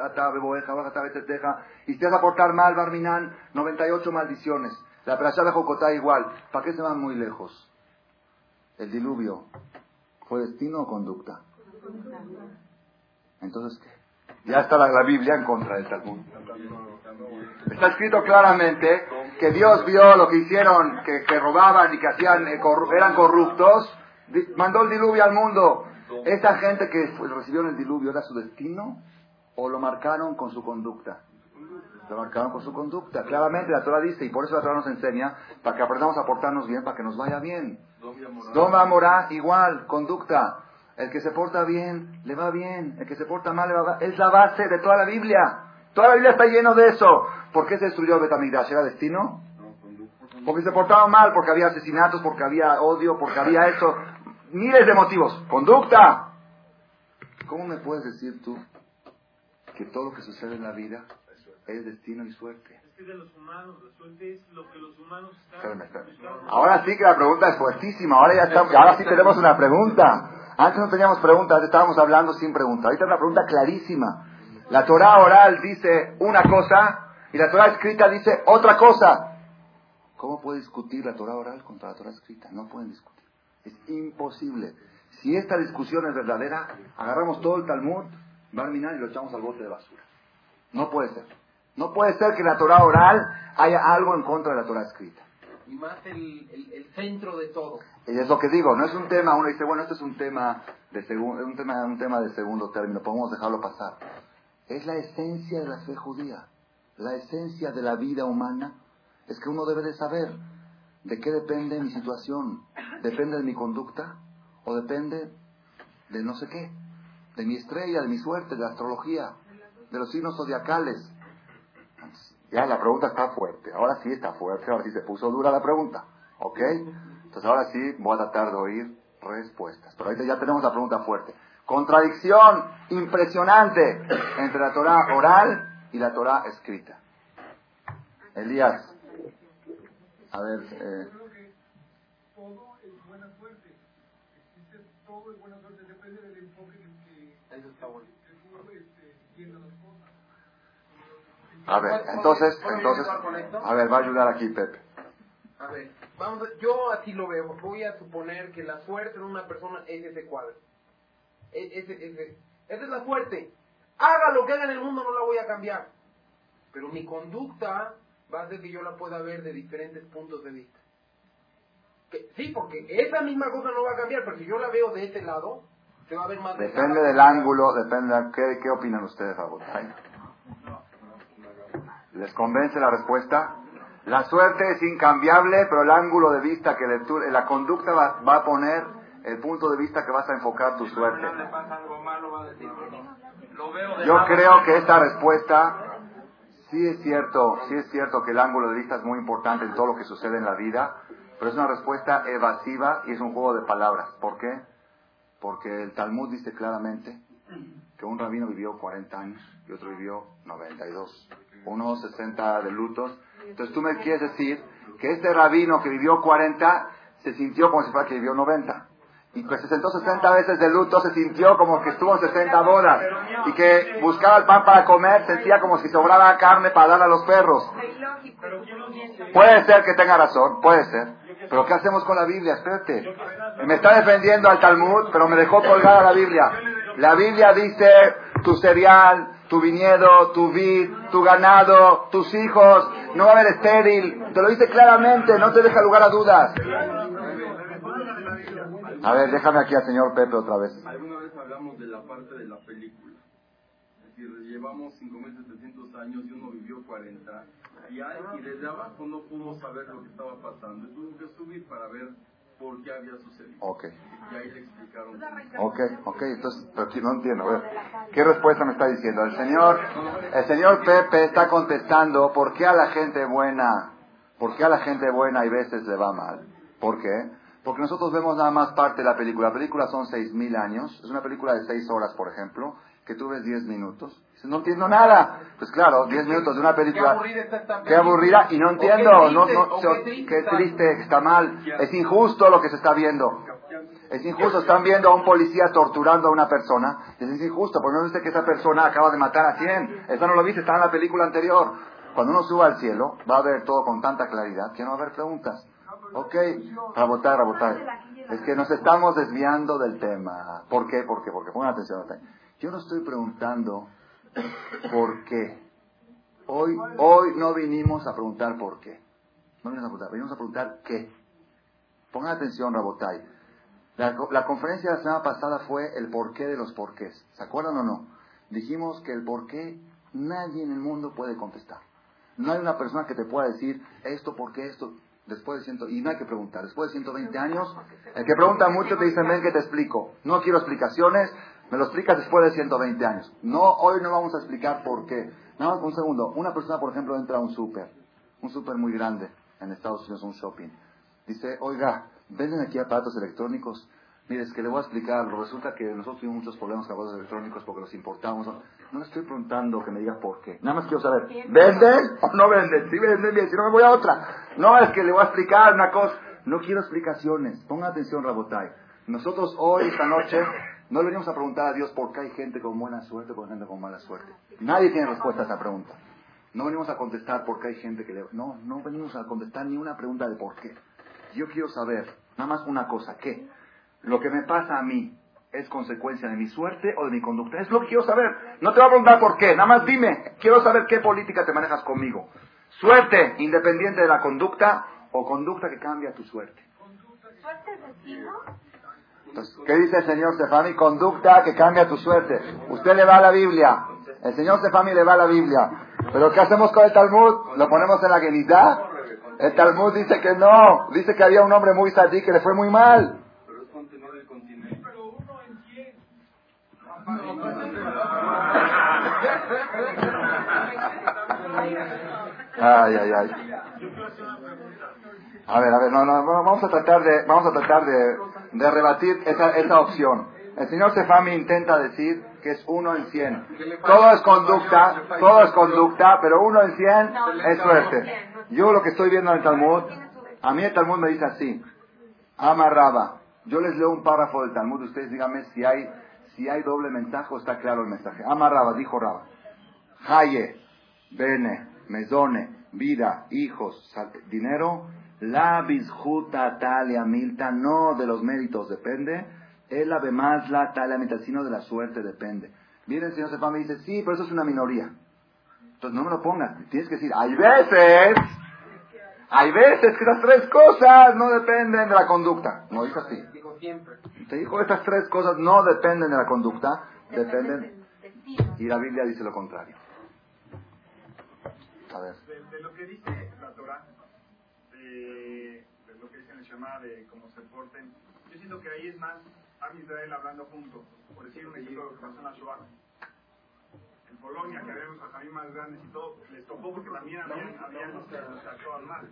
Y si te vas a portar mal, Barminan, 98 maldiciones. La playa de Jocotá igual. ¿Para qué se van muy lejos? El diluvio. ¿Fue destino o conducta? Entonces, ¿qué? Ya está la, Biblia en contra del Talmud. Está escrito claramente que Dios vio lo que hicieron, que, robaban y que hacían, eh, eran corruptos, mandó el diluvio al mundo. ¿Esta gente que recibió el diluvio era su destino o lo marcaron con su conducta? Lo marcaron con su conducta. Claramente la Torah dice, y por eso la Torah nos enseña, para que aprendamos a portarnos bien, para que nos vaya bien. Doma Amorá, igual, conducta. El que se porta bien, le va bien. El que se porta mal, le va Es la base de toda la Biblia. Toda la Biblia está lleno de eso. ¿Por qué se destruyó Betamigdash? ¿Era destino? Porque se portaban mal, porque había asesinatos, porque había odio, porque había eso. Miles de motivos. Conducta. ¿Cómo me puedes decir tú que todo lo que sucede en la vida es destino y suerte. Es que de los humanos, la suerte es lo que los humanos Ahora sí que la pregunta es fuertísima, ahora ya estamos, ahora sí tenemos una pregunta. Antes no teníamos preguntas, estábamos hablando sin pregunta. Ahorita es una pregunta clarísima. La Torah oral dice una cosa y la Torah escrita dice otra cosa. ¿Cómo puede discutir la Torah oral contra la Torah escrita? No pueden discutir. Es imposible. Si esta discusión es verdadera, agarramos todo el Talmud, Barminan y lo echamos al bote de basura. No puede ser. No puede ser que en la Torah oral haya algo en contra de la Torah escrita. Y más el, el, centro de todo. Y es lo que digo, no es un tema, uno dice, bueno, esto es un tema de, segundo, un tema, un tema de segundo término, podemos dejarlo pasar. Es la esencia de la fe judía, la esencia de la vida humana, es que uno debe de saber de qué depende mi situación, depende de mi conducta o depende de no sé qué, de mi estrella, de mi suerte, de la astrología, de los signos zodiacales. Ya la pregunta está fuerte. Ahora sí está fuerte. Ahora sí se puso dura la pregunta. ¿Ok? Entonces ahora sí voy a tratar de oír respuestas. Pero ahorita ya tenemos la pregunta fuerte. Contradicción impresionante entre la Torah oral y la Torah escrita. Elías. A ver. Eh. Todo es buena suerte. Existe todo es buena suerte. Depende del enfoque que, Eso está bueno. Este, a ver, entonces, entonces, a ver, va a ayudar aquí Pepe. A ver, vamos yo así lo veo. Voy a suponer que la suerte de una persona es ese cuadro. E- ese- ese- esa es la suerte. Haga lo que haga en el mundo, no la voy a cambiar. Pero mi conducta va a hacer que yo la pueda ver de diferentes puntos de vista. Que- sí, porque esa misma cosa no va a cambiar, pero si yo la veo de este lado, se va a ver más Depende del ángulo, depende de qué, qué opinan ustedes, Rabotai. ¿Les convence la respuesta? La suerte es incambiable, pero el ángulo de vista que le, la conducta va, va a poner el punto de vista que vas a enfocar tu suerte. Yo creo que esta respuesta sí es cierto, sí es cierto que el ángulo de vista es muy importante en todo lo que sucede en la vida, pero es una respuesta evasiva y es un juego de palabras. ¿Por qué? Porque el Talmud dice claramente que un rabino vivió 40 años y otro vivió 92, uno 60 de lutos. Entonces tú me quieres decir que este rabino que vivió 40 se sintió como si fuera que vivió 90. Y que se sentó 60 veces de luto, se sintió como que estuvo en 60 bodas. Y que buscaba el pan para comer, sentía como si sobraba carne para dar a los perros. Puede ser que tenga razón, puede ser. Pero ¿qué hacemos con la Biblia? Espérate. Me está defendiendo al Talmud, pero me dejó colgada la Biblia. La Biblia dice tu cereal, tu viñedo, tu vid, tu ganado, tus hijos, no va a haber estéril. Te lo dice claramente, no te deja lugar a dudas. A ver, déjame aquí al señor Pepe otra vez. Alguna vez hablamos de la parte de la película. Es decir, llevamos 5.700 años y uno vivió 40. Y, y desde abajo no pudo saber lo que estaba pasando. Tuvo que subir para ver por qué había sucedido. Ok. Y ahí le explicaron. Ok, ok, entonces, pero aquí no entiendo. A ver, ¿qué respuesta me está diciendo? El señor, el señor Pepe está contestando por qué a la gente buena, por qué a la gente buena hay veces le va mal. ¿Por qué? Porque nosotros vemos nada más parte de la película. La película son seis mil años, es una película de seis horas, por ejemplo, que tú ves diez minutos. No entiendo nada. Pues claro, diez minutos de una Qué película. aburrida está esta Qué aburrida y no qué entiendo, no, triste, no, o se- qué triste qué está. triste, está mal, es injusto lo que se está viendo. Es injusto, están viendo a un policía torturando a una persona, es injusto, porque no dice que esa persona acaba de matar a 100, eso no lo viste, está en la película anterior. Cuando uno suba al cielo, va a ver todo con tanta claridad que no va a haber preguntas. Ok, rabotar, rabotar. Es que nos estamos desviando del tema. ¿Por qué? ¿Por qué? Porque pongan atención. Yo no estoy preguntando por qué. Hoy, hoy no vinimos a preguntar por qué. No vinimos a preguntar, venimos a preguntar qué. Pongan atención, Rabotai. La, la conferencia de la semana pasada fue el porqué de los porqués. ¿Se acuerdan o no? Dijimos que el porqué nadie en el mundo puede contestar. No hay una persona que te pueda decir esto, por qué esto, después de ciento, y no hay que preguntar. Después de 120 años, el que pregunta mucho te dicen, ven que te explico. No quiero explicaciones, me lo explicas después de 120 años. No, hoy no vamos a explicar por qué. Nada más un segundo. Una persona, por ejemplo, entra a un súper, un súper muy grande en Estados Unidos, un shopping. Dice, oiga, venden aquí aparatos electrónicos. Mire, es que le voy a explicar. Resulta que nosotros tuvimos muchos problemas con aparatos electrónicos porque los importamos. No le estoy preguntando que me diga por qué. Nada más quiero saber, ¿venden o no venden? Si venden, bien, si no me voy a otra. No, es que le voy a explicar una cosa. No quiero explicaciones. Ponga atención, Rabotai. Nosotros hoy, esta noche, no le venimos a preguntar a Dios por qué hay gente con buena suerte o gente con mala suerte. Nadie tiene respuesta a esa pregunta. No venimos a contestar por qué hay gente que le... No, no venimos a contestar ni una pregunta de por qué. Yo quiero saber, nada más una cosa, ¿qué? Lo que me pasa a mí es consecuencia de mi suerte o de mi conducta. Es lo que quiero saber. No te voy a preguntar por qué, nada más dime. Quiero saber qué política te manejas conmigo. Suerte independiente de la conducta o conducta que cambia tu suerte. ¿Suerte es destino? ¿Qué dice el señor Stefani? Conducta que cambia tu suerte. Usted le va a la Biblia. El señor Stefani le va a la Biblia. Pero ¿qué hacemos con el Talmud? ¿Lo ponemos en la Genidad? El Talmud dice que no. Dice que había un hombre muy sadí que le fue muy mal. Ay, ay, ay. A ver, a ver, no, no, vamos a tratar de, vamos a tratar de, de rebatir esa, esa opción. El señor Sefami intenta decir que es uno en cien. Todo es conducta, todo es conducta, pero uno en cien es suerte. Yo lo que estoy viendo en el Talmud, a mí el Talmud me dice así, amarraba. Yo les leo un párrafo del Talmud, ustedes díganme si hay, si hay doble mensaje o está claro el mensaje. Amarraba, dijo Raba. Haye, bene, mezone, vida, hijos, dinero, la bizjuta talia milta, no de los méritos depende, Es la más la sino de la suerte depende. Viene el señor Sefam y dice, sí, pero eso es una minoría. Entonces no me lo pongas. Tienes que decir, hay veces, hay veces que las tres cosas no dependen de la conducta. No dijo así. Te dijo, estas tres cosas no dependen de la conducta, dependen. Y la Biblia dice lo contrario. A ver. De, lo que dice la Torah, de, lo que dice en el Shema, de cómo se porten, yo siento que ahí es más Am Israel hablando juntos. Por decir un ejemplo, lo que pasó en la Shoah. En Polonia, que había unos ajamí más grandes y todo, les tocó porque también habían, habían Shoah más.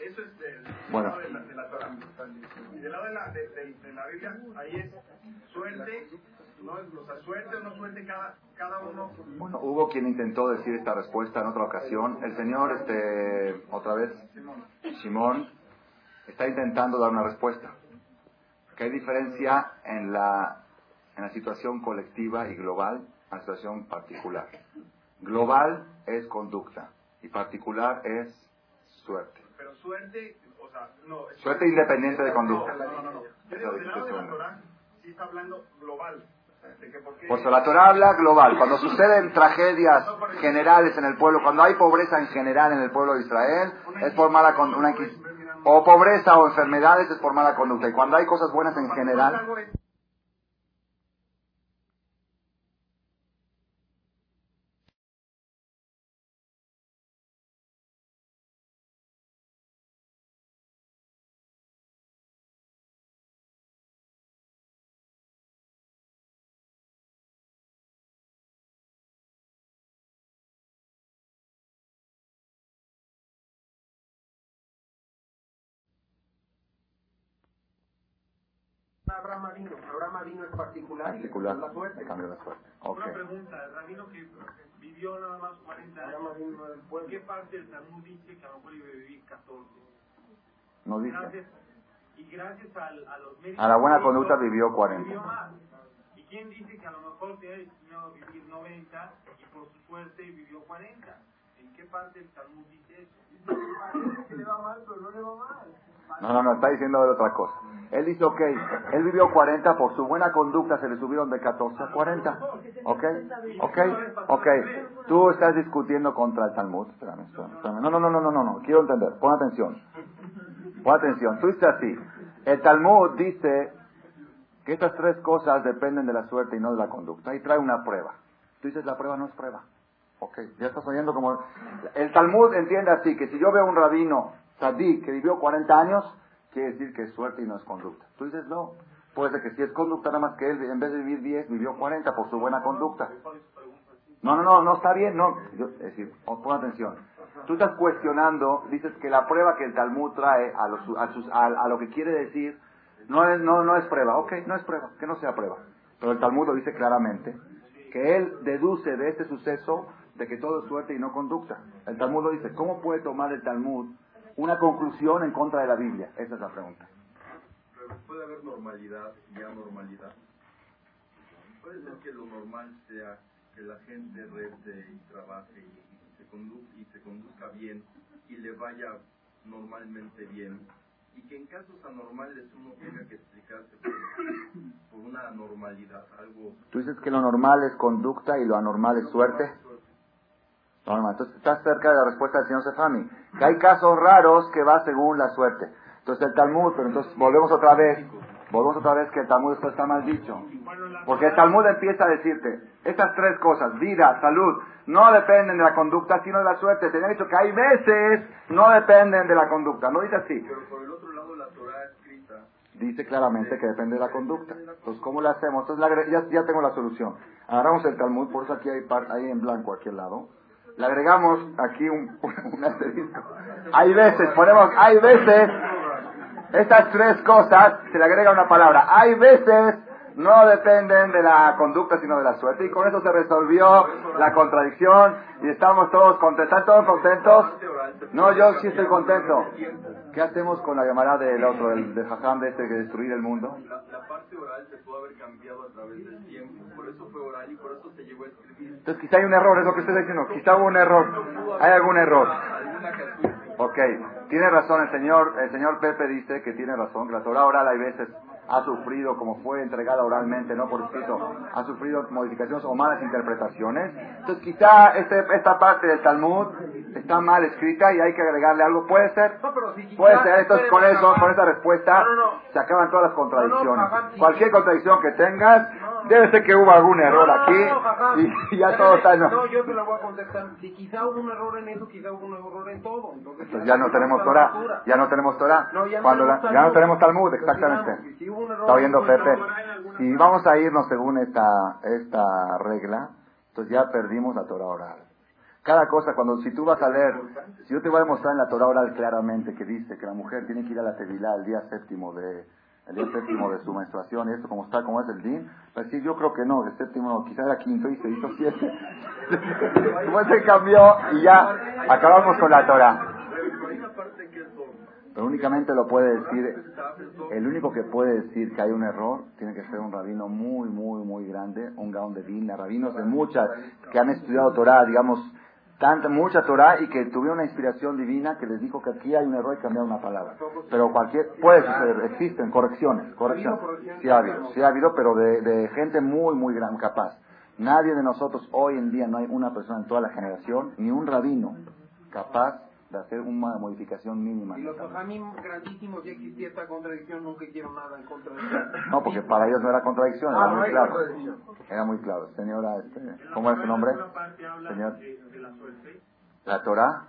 Eso es del bueno. lado de la, de la Torah. Y del lado de la, de, de, de la Biblia, ahí es suerte ¿no? O sea, suerte o no suerte cada, cada uno. Bueno, hubo quien intentó decir esta respuesta en otra ocasión. El señor, este, otra vez, Simón, está intentando dar una respuesta. Que hay diferencia en la, en la situación colectiva y global a la situación particular. Global es conducta y particular es suerte. Pero suerte, o sea, no. Suerte independiente de conducta. No, no, no. no. Pero del lado de la Torah sí está hablando global. Pues la Torah habla global. Cuando suceden tragedias generales en el pueblo, cuando hay pobreza en general en el pueblo de Israel, es por mala conducta. O pobreza o enfermedades es por mala conducta. Y cuando hay cosas buenas en general... Avino es particular. Particular. La suerte. cambio de suerte. Okay. Una pregunta. El rabino que vivió nada más 40 años. ¿En qué parte del Talmud dice que a lo mejor iba a vivir 14? No dice. Gracias, y gracias al, a los médicos. A la buena conducta vivió 40. Vivió más. ¿Y quién dice que a lo mejor tenía destinado a vivir 90 y por su suerte vivió 40? ¿En qué parte del Talmud dice eso? No. No, no, está diciendo otra cosa. Él dice, ok, él vivió 40, por su buena conducta se le subieron de 14 a 40. Ok, ok, ok. Tú estás discutiendo contra el Talmud. Espérame, espérame. No, no, no, no, no, no, no, quiero entender. Pon atención. Pon atención. Tú dices así. El Talmud dice que estas tres cosas dependen de la suerte y no de la conducta. Y trae una prueba. Tú dices, la prueba no es prueba. Ok, ya estás oyendo como... El Talmud entiende así, que si yo veo un rabino Sadik, que vivió 40 años, quiere decir que es suerte y no es conducta. Tú dices, no, puede ser que si es conducta nada más que él, en vez de vivir 10, vivió 40 por su buena conducta. No, no, no, no está bien, no. es decir, pon atención. Tú estás cuestionando, dices que la prueba que el Talmud trae a, los, a, sus, a, lo que quiere decir no es, no, no es prueba. Ok, no es prueba, que no sea prueba. Pero el Talmud lo dice claramente, que él deduce de este suceso de que todo es suerte y no conducta. El Talmud lo dice. ¿Cómo puede tomar el Talmud una conclusión en contra de la Biblia? Esa es la pregunta. ¿Puede haber normalidad y anormalidad? Puede ser que lo normal sea que la gente rete y trabaje y se, conduzca, y se conduzca bien y le vaya normalmente bien y que en casos anormales uno tenga que explicarse por, una anormalidad, algo... ¿Tú dices que lo normal es conducta y lo anormal es suerte? Normal. Entonces estás cerca de la respuesta del señor Sefami. Que hay casos raros que va según la suerte. Entonces el Talmud, pero entonces volvemos otra vez. Volvemos otra vez que el Talmud esto está mal dicho. Porque el Talmud empieza a decirte, estas tres cosas, vida, salud, no dependen de la conducta, sino de la suerte. Te dicho que hay veces no dependen de la conducta. No dice así. Pero por el otro lado, la Torah escrita dice claramente que depende de la conducta. Entonces, ¿cómo lo hacemos? Entonces, ya, ya tengo la solución. Agarramos el Talmud, por eso aquí hay, ahí en blanco, aquí al lado le agregamos aquí un, [laughs] un asterisco. Hay veces, ponemos, hay veces, estas tres cosas, se le agrega una palabra. Hay veces no dependen de la conducta sino de la suerte. Y con eso se resolvió la contradicción y estamos todos contentos. ¿Están todos contentos? No, yo sí estoy contento. ¿Qué hacemos con la llamada del otro, del, de Jajam de este que destruir el mundo? La, parte oral se puede haber cambiado a través del tiempo, por eso fue oral y por eso se llegó a escribir. Entonces quizá hay un error, es lo que estoy diciendo, quizá hubo un error. ¿Hay algún error? Ok, tiene razón el señor, el señor Pepe dice que tiene razón, que la Torah oral hay veces ha sufrido, como fue entregada oralmente, no por escrito, ha sufrido modificaciones o malas interpretaciones. Entonces quizá este, esta parte del Talmud está mal escrita y hay que agregarle algo. Puede ser, puede ser. Entonces con eso, con esa respuesta, se acaban todas las contradicciones. Cualquier contradicción que tengas, debe ser que hubo algún error aquí y [laughs] ya todo está... No, yo te lo voy a contestar. Si quizá hubo un error en eso, quizá hubo un error en todo. Entonces, ya no tenemos Torah, ya no tenemos Torah. Cuando ya no tenemos Talmud, exactamente. Está oyendo Pepe. Si vamos a irnos según esta, esta regla, entonces ya perdimos la Torah oral. Cada cosa, cuando si tú vas a leer, si yo te voy a mostrar en la Torah oral claramente que dice que la mujer tiene que ir a la Tevilá el día séptimo de el séptimo de su menstruación, y esto como está, como es el din, pues sí, yo creo que no, el séptimo quizá era quinto y se hizo siete. [laughs] como se cambió y ya acabamos con la Torah. Pero únicamente lo puede decir, el único que puede decir que hay un error tiene que ser un rabino muy, muy, muy grande, un gaón de Dina, rabinos de muchas, que han estudiado Torah, digamos, tanta, mucha Torah y que tuvieron una inspiración divina que les dijo que aquí hay un error y cambiar una palabra. Pero cualquier, puede suceder, existen correcciones, correcciones. Sí ha habido, sí ha habido, pero de, de gente muy, muy gran, capaz. Nadie de nosotros hoy en día, no hay una persona en toda la generación, ni un rabino capaz de hacer una modificación mínima. Y los ojamim grandísimos ya existía esta contradicción, nunca hicieron nada en contra de No, porque para ellos no era contradicción, era muy claro. Era muy claro. Señora, este, ¿cómo es su nombre? Señor. La Torah,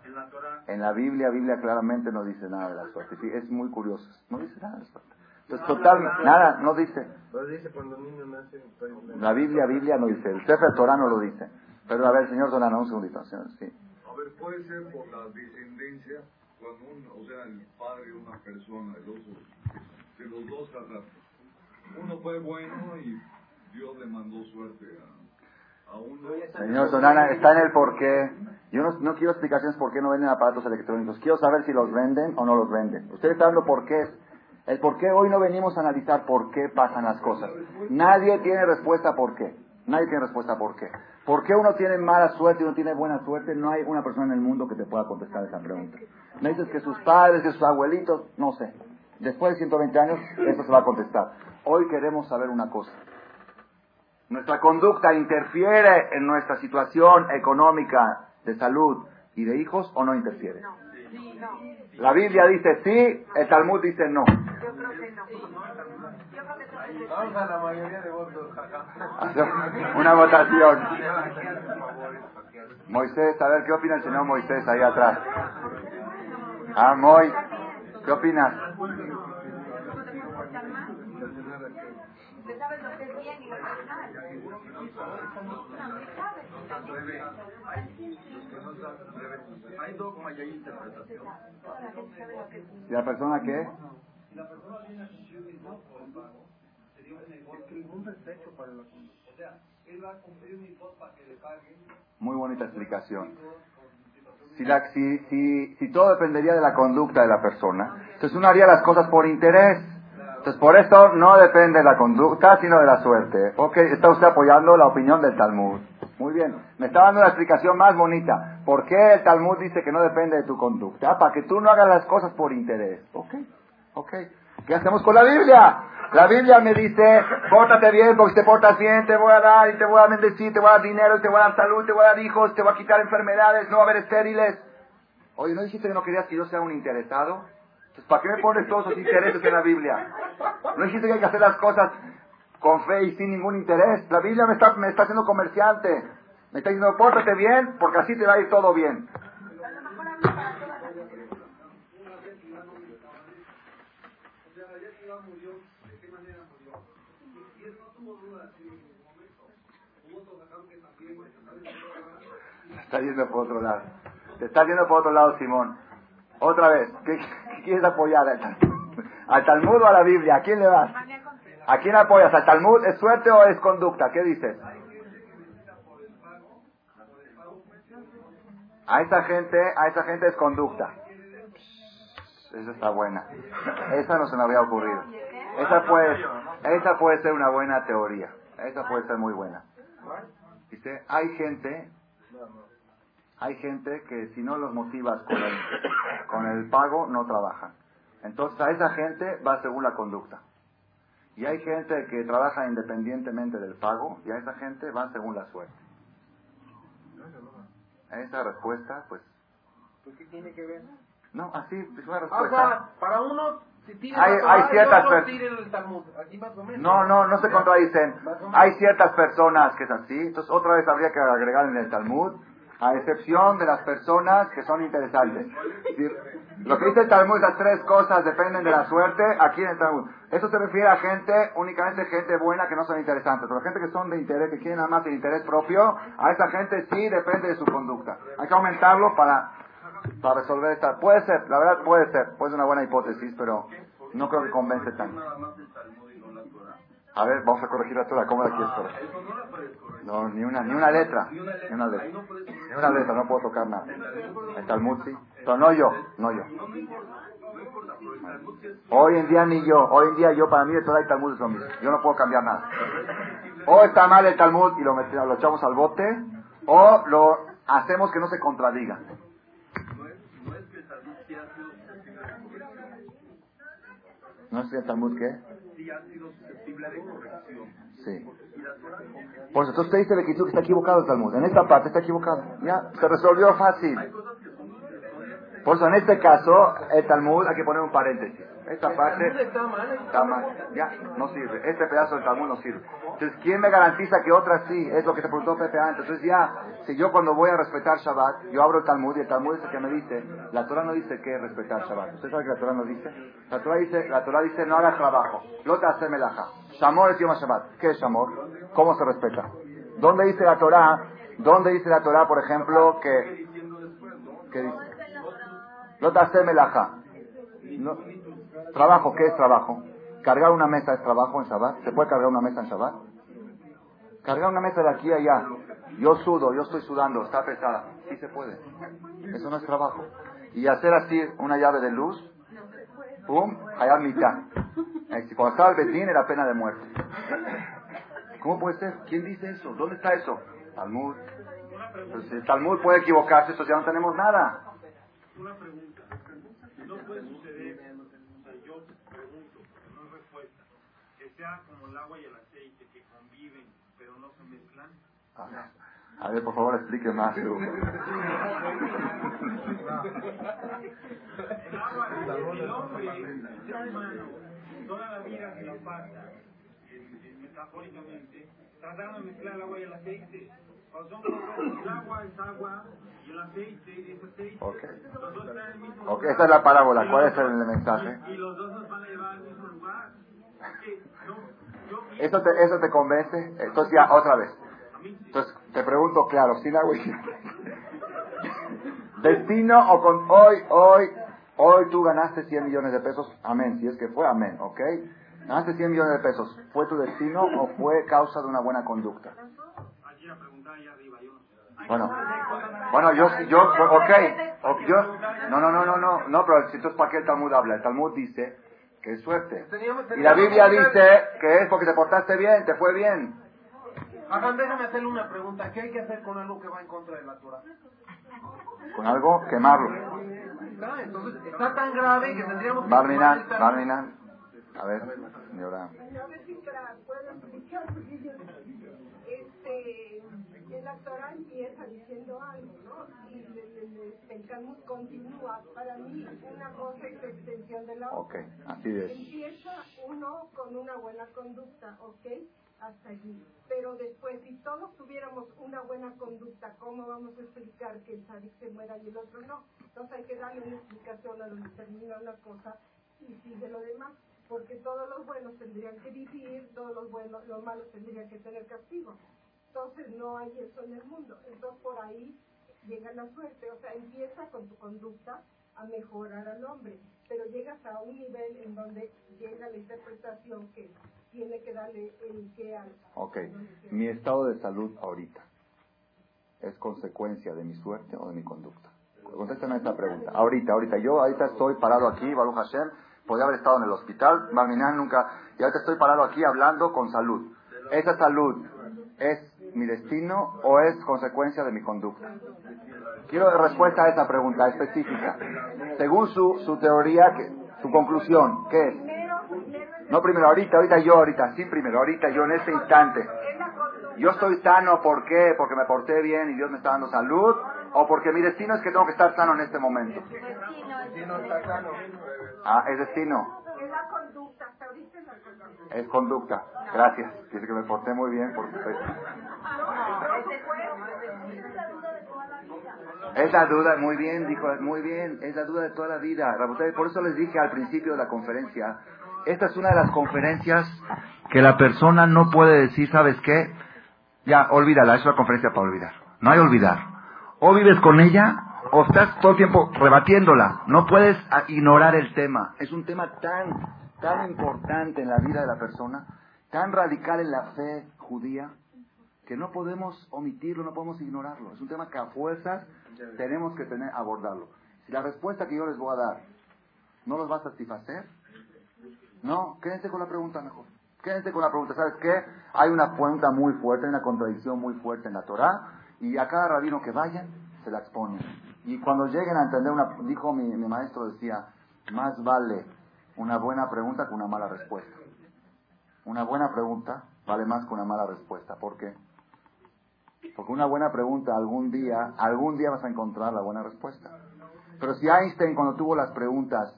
en la Biblia, Biblia claramente no dice nada de la suerte. Sí, es muy curioso. No dice nada de la suerte. Entonces, total, nada, no dice. La Biblia, Biblia no dice. El Sefer Torah no lo dice. Pero a ver, señor Donano, un segundito. Señor, sí puede ser por la descendencia, cuando un, o sea, el padre de una persona, el otro, que los dos Uno fue bueno y Dios le mandó suerte a, a uno. Señor Donana, está en el porqué. Yo no, no quiero explicaciones por qué no venden aparatos electrónicos. Quiero saber si los venden o no los venden. Usted está dando por qué. El por qué hoy no venimos a analizar por qué pasan las cosas. Nadie tiene respuesta por qué. Nadie tiene respuesta por qué. ¿Por qué uno tiene mala suerte y uno tiene buena suerte? No hay una persona en el mundo que te pueda contestar esa pregunta. Me dices que sus padres, que sus abuelitos, no sé. Después de 120 años, eso se va a contestar. Hoy queremos saber una cosa. ¿Nuestra conducta interfiere en nuestra situación económica, de salud y de hijos o no interfiere? La Biblia dice sí, el Talmud dice no. Yo creo que no. Vamos a la mayoría de votos, [laughs] Una votación. Moisés, a ver, ¿qué opina el señor Moisés ahí atrás? Ah, Moy, ¿qué opinas? ¿Y la persona qué? La persona tiene muy bonita explicación. Si, la, si, si, si todo dependería de la conducta de la persona, entonces uno haría las cosas por interés. Entonces por esto no depende de la conducta, sino de la suerte. Ok, está usted apoyando la opinión del Talmud. Muy bien, me está dando una explicación más bonita. ¿Por qué el Talmud dice que no depende de tu conducta? Para que tú no hagas las cosas por interés. Ok, ok. ¿Qué hacemos con la Biblia? La Biblia me dice, pórtate bien, porque te portas bien te voy a dar y te voy a bendecir, te voy a dar dinero, te voy a dar salud, te voy a dar hijos, te voy a quitar enfermedades, no va a haber estériles. Oye, ¿no dijiste que no querías que yo sea un interesado? ¿Para qué me pones todos esos intereses en la Biblia? ¿No dijiste que hay que hacer las cosas con fe y sin ningún interés? La Biblia me está, me está haciendo comerciante. Me está diciendo, pórtate bien, porque así te va a ir todo bien. está yendo por otro lado. Te está yendo por otro lado, Simón. Otra vez, ¿qué, quieres apoyar? ¿Al Talmud o a la Biblia? ¿A quién le vas? ¿A quién apoyas? ¿Al Talmud es suerte o es conducta? ¿Qué dices? A esa gente, a esa gente es conducta. Esa está buena. Esa no se me había ocurrido. Esa puede, esa puede ser una buena teoría. Esa puede ser muy buena. Dice, hay gente hay gente que si no los motivas con el, con el pago, no trabajan. Entonces a esa gente va según la conducta. Y hay gente que trabaja independientemente del pago y a esa gente va según la suerte. Esa respuesta, pues... ¿Pues qué tiene que ver? No, así es una Ah, o respuesta. sea, para uno, Hay- hay ciertas y otro pers- tira el Talmud. Así más o menos. No, no, no se contradicen. Hay ciertas personas que es así. Entonces, otra vez habría que agregar en el Talmud, a excepción de las personas que son interesantes. Lo que dice el Talmud, las tres cosas dependen de la suerte, aquí en el Talmud. Eso se refiere a gente, únicamente gente buena que no son interesantes. Pero gente que son de interés, que quieren nada más el interés propio, a esa gente sí depende de su conducta. Hay que aumentarlo para, para resolver esta. Puede ser, la verdad puede ser, puede ser una buena hipótesis, pero no creo que convence tanto. Nada más el Talmud y no la Torah. A ver, vamos a corregir la Torah. ¿Cómo la quieres corregir? No ni una, ni una letra. Ni una letra. Ni una letra, no puedo tocar nada. El Talmud sí. Pero no yo, no yo. Hoy en día ni yo. Hoy en día yo, para mí, el Torah y Talmud es lo mismo. Yo no puedo cambiar nada. O está mal el Talmud y lo, met- lo echamos al bote, o lo hacemos que no se contradiga. No es, no es que el Talmud sí ha sido susceptible de corrección. ¿No es el Talmud qué? Sí ha sido susceptible de corrección. Sí. Por eso, entonces usted dice que está equivocado el Talmud. En esta parte está equivocado. Ya, se resolvió fácil. Hay cosas que son que son Por eso, en este caso, el Talmud hay que poner un paréntesis. Esta parte Está mal. está mal. Ya, no sirve. Este pedazo del Talmud no sirve. Entonces, ¿quién me garantiza que otras sí? Es lo que se preguntó Pepe antes. Entonces, ya, si yo cuando voy a respetar Shabbat, yo abro el Talmud y el Talmud es el que me dice, la Torah no dice que es respetar Shabbat. ¿Usted sabe que la Torah no dice? La Torah dice, la Torah dice no hagas trabajo. Lota hacer melaja. Shamor es Yom Shabbat. ¿Qué es Shamor? ¿Cómo se respeta? ¿Dónde dice la Torah? ¿Dónde dice la Torah, por ejemplo, que... que dice? Lota hacer melaja. No. Trabajo, ¿qué es trabajo? ¿Cargar una mesa es trabajo en Shabbat? ¿Se puede cargar una mesa en Shabbat? Cargar una mesa de aquí a allá. Yo sudo, yo estoy sudando, está pesada. Sí se puede. Eso no es trabajo. Y hacer así una llave de luz, pum, allá mitad. Cuando estaba el Betín era pena de muerte. ¿Cómo puede ser? ¿Quién dice eso? ¿Dónde está eso? Talmud. Entonces, el Talmud puede equivocarse, entonces ya no tenemos nada. Una pregunta. Puede suceder, o sea, yo pregunto, no es respuesta, que sea como el agua y el aceite, que conviven, pero no se mezclan. A ver, a ver, por favor, explique más. Hugo. [laughs] El agua, el hombre, el ser humano, toda la vida se la pasa, metafóricamente, tratando de mezclar el agua y el aceite. Ok. Ok, esa es la parábola. ¿Cuál es el mensaje? Y, los dos nos van a llevar al mismo lugar. ¿Eso te, ¿Eso te convence? Entonces ya, otra vez. Entonces, te pregunto claro, sin agua [laughs] Destino o con hoy, hoy, hoy tú ganaste 100 millones de pesos, amén, si es que fue, amén, ¿ok? Ganaste 100 millones de pesos, ¿fue tu destino o fue causa de una buena conducta? Aquí la pregunta ahí arriba, yo no sé. Bueno, bueno, yo, yo, ok, yo, no, no, no, no, no, no, pero si entonces, ¿para qué el Talmud habla? El Talmud dice que es suerte. Y la Biblia dice que es porque te portaste bien, te fue bien. Hagan, déjame hacerle una pregunta. ¿Qué hay que hacer con algo que va en contra de la Torah? Con algo, quemarlo. Está, entonces, está tan grave que tendríamos que... Barminan, Barminan. A ver, señora. [laughs] Este, en la Torah empieza diciendo algo, ¿no? Y el, el, el Talmud continúa. Para mí, una cosa es extensión de la otra. Ok, así es. Empieza uno con una buena conducta, ¿ok? Hasta allí. Pero después, si todos tuviéramos una buena conducta, ¿cómo vamos a explicar que el sadik se muera y el otro no? Entonces hay que darle una explicación a donde termina una cosa y sigue lo demás. Porque todos los buenos tendrían que vivir, todos los buenos, los malos tendrían que tener castigo. Entonces no hay eso en el mundo. Entonces por ahí llega la suerte. O sea, empieza con tu conducta a mejorar al hombre, pero llegas a un nivel en donde llega la interpretación que tiene que darle el que al... Ok, mi estado de salud ahorita es consecuencia de mi suerte o de mi conducta. Contéstame esta pregunta. Ahorita, ahorita, yo ahorita estoy parado aquí, Baruch Hashem, podía haber estado en el hospital, Barminan nunca, y ahorita estoy parado aquí hablando con salud. ¿Esa salud es mi destino o es consecuencia de mi conducta? Quiero respuesta a esa pregunta específica. Según su, su teoría, que- su conclusión, ¿qué es? No primero, ahorita, ahorita yo, ahorita, sí primero, ahorita yo en este instante. Yo estoy sano, ¿por qué? Porque me porté bien y Dios me está dando salud, o porque mi destino es que tengo que estar sano en este momento. Ah, es destino. Conducta, hasta ahorita conducta. Es conducta. Gracias. Dice que me porté muy bien porque estoy... Es la duda, muy bien, dijo, muy bien, es la duda de toda la vida. Por eso les dije al principio de la conferencia, esta es una de las conferencias que la persona no puede decir, ¿sabes qué? Ya, olvídala, es una conferencia para olvidar. No hay olvidar. O vives con ella o estás todo el tiempo rebatiéndola. No puedes ah, ignorar el tema. Es un tema tan, tan importante en la vida de la persona, tan radical en la fe judía, que no podemos omitirlo, no podemos ignorarlo. Es un tema que a fuerzas tenemos que tener, abordarlo. Si la respuesta que yo les voy a dar no los va a satisfacer, no, quédense con la pregunta mejor. Quédense con la pregunta. ¿Sabes qué? Hay una pregunta muy fuerte, hay una contradicción muy fuerte en la Torah, y a cada rabino que vayan, se la exponen. Y cuando lleguen a entender una, dijo mi, mi maestro, decía, más vale una buena pregunta que una mala respuesta. Una buena pregunta vale más que una mala respuesta. ¿Por qué? Porque una buena pregunta algún día, algún día vas a encontrar la buena respuesta. Pero si Einstein cuando tuvo las preguntas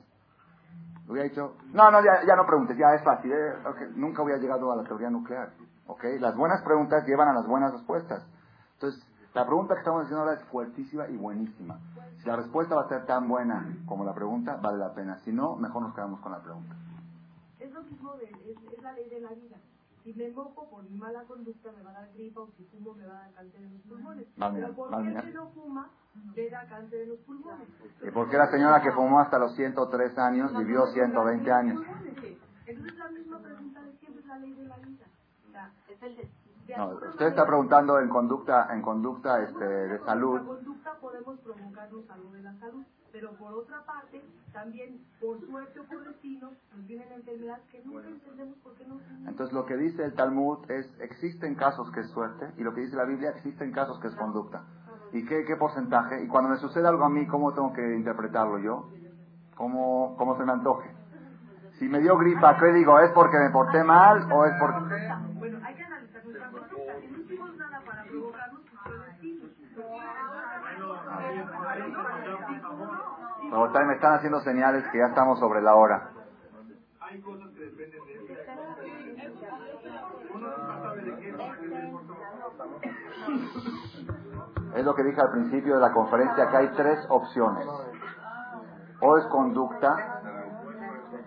hubiera dicho, no, no, ya, ya no preguntes, ya es fácil, eh, nunca hubiera llegado a la teoría nuclear. ¿okay? Las buenas preguntas llevan a las buenas respuestas. Entonces, la pregunta que estamos haciendo ahora es fuertísima y buenísima. Si la respuesta va a ser tan buena como la pregunta, vale la pena. Si no, mejor nos quedamos con la pregunta. Es lo mismo, de, es la ley de la vida. Si me mojo por mi mala conducta me va a dar gripa o si fumo me va a dar cáncer en los pulmones. Pero ¿por qué si no fuma le da cáncer en los pulmones? ¿Y por qué la señora que fumó hasta los 103 años vivió 120 años? Entonces la misma pregunta de siempre es la ley de la vida. es el no, usted está preguntando en conducta, en conducta este, de salud. En conducta podemos provocarnos salud de la salud, pero por otra parte, también por suerte o por destino, nos vienen enfermedades que nunca entendemos por qué no. Entonces lo que dice el Talmud es, existen casos que es suerte, y lo que dice la Biblia, existen casos que es conducta. ¿Y qué, qué porcentaje? Y cuando me sucede algo a mí, ¿cómo tengo que interpretarlo yo? ¿Cómo, cómo se me antoje? Si me dio gripa, ¿qué digo? ¿Es porque me porté mal o es porque...? Bueno, hay que analizar nuestra conducta. Si no hicimos nada para provocarnos, me están haciendo señales que ya estamos sobre la hora. Es lo que dije al principio de la conferencia, que hay tres opciones. O es conducta,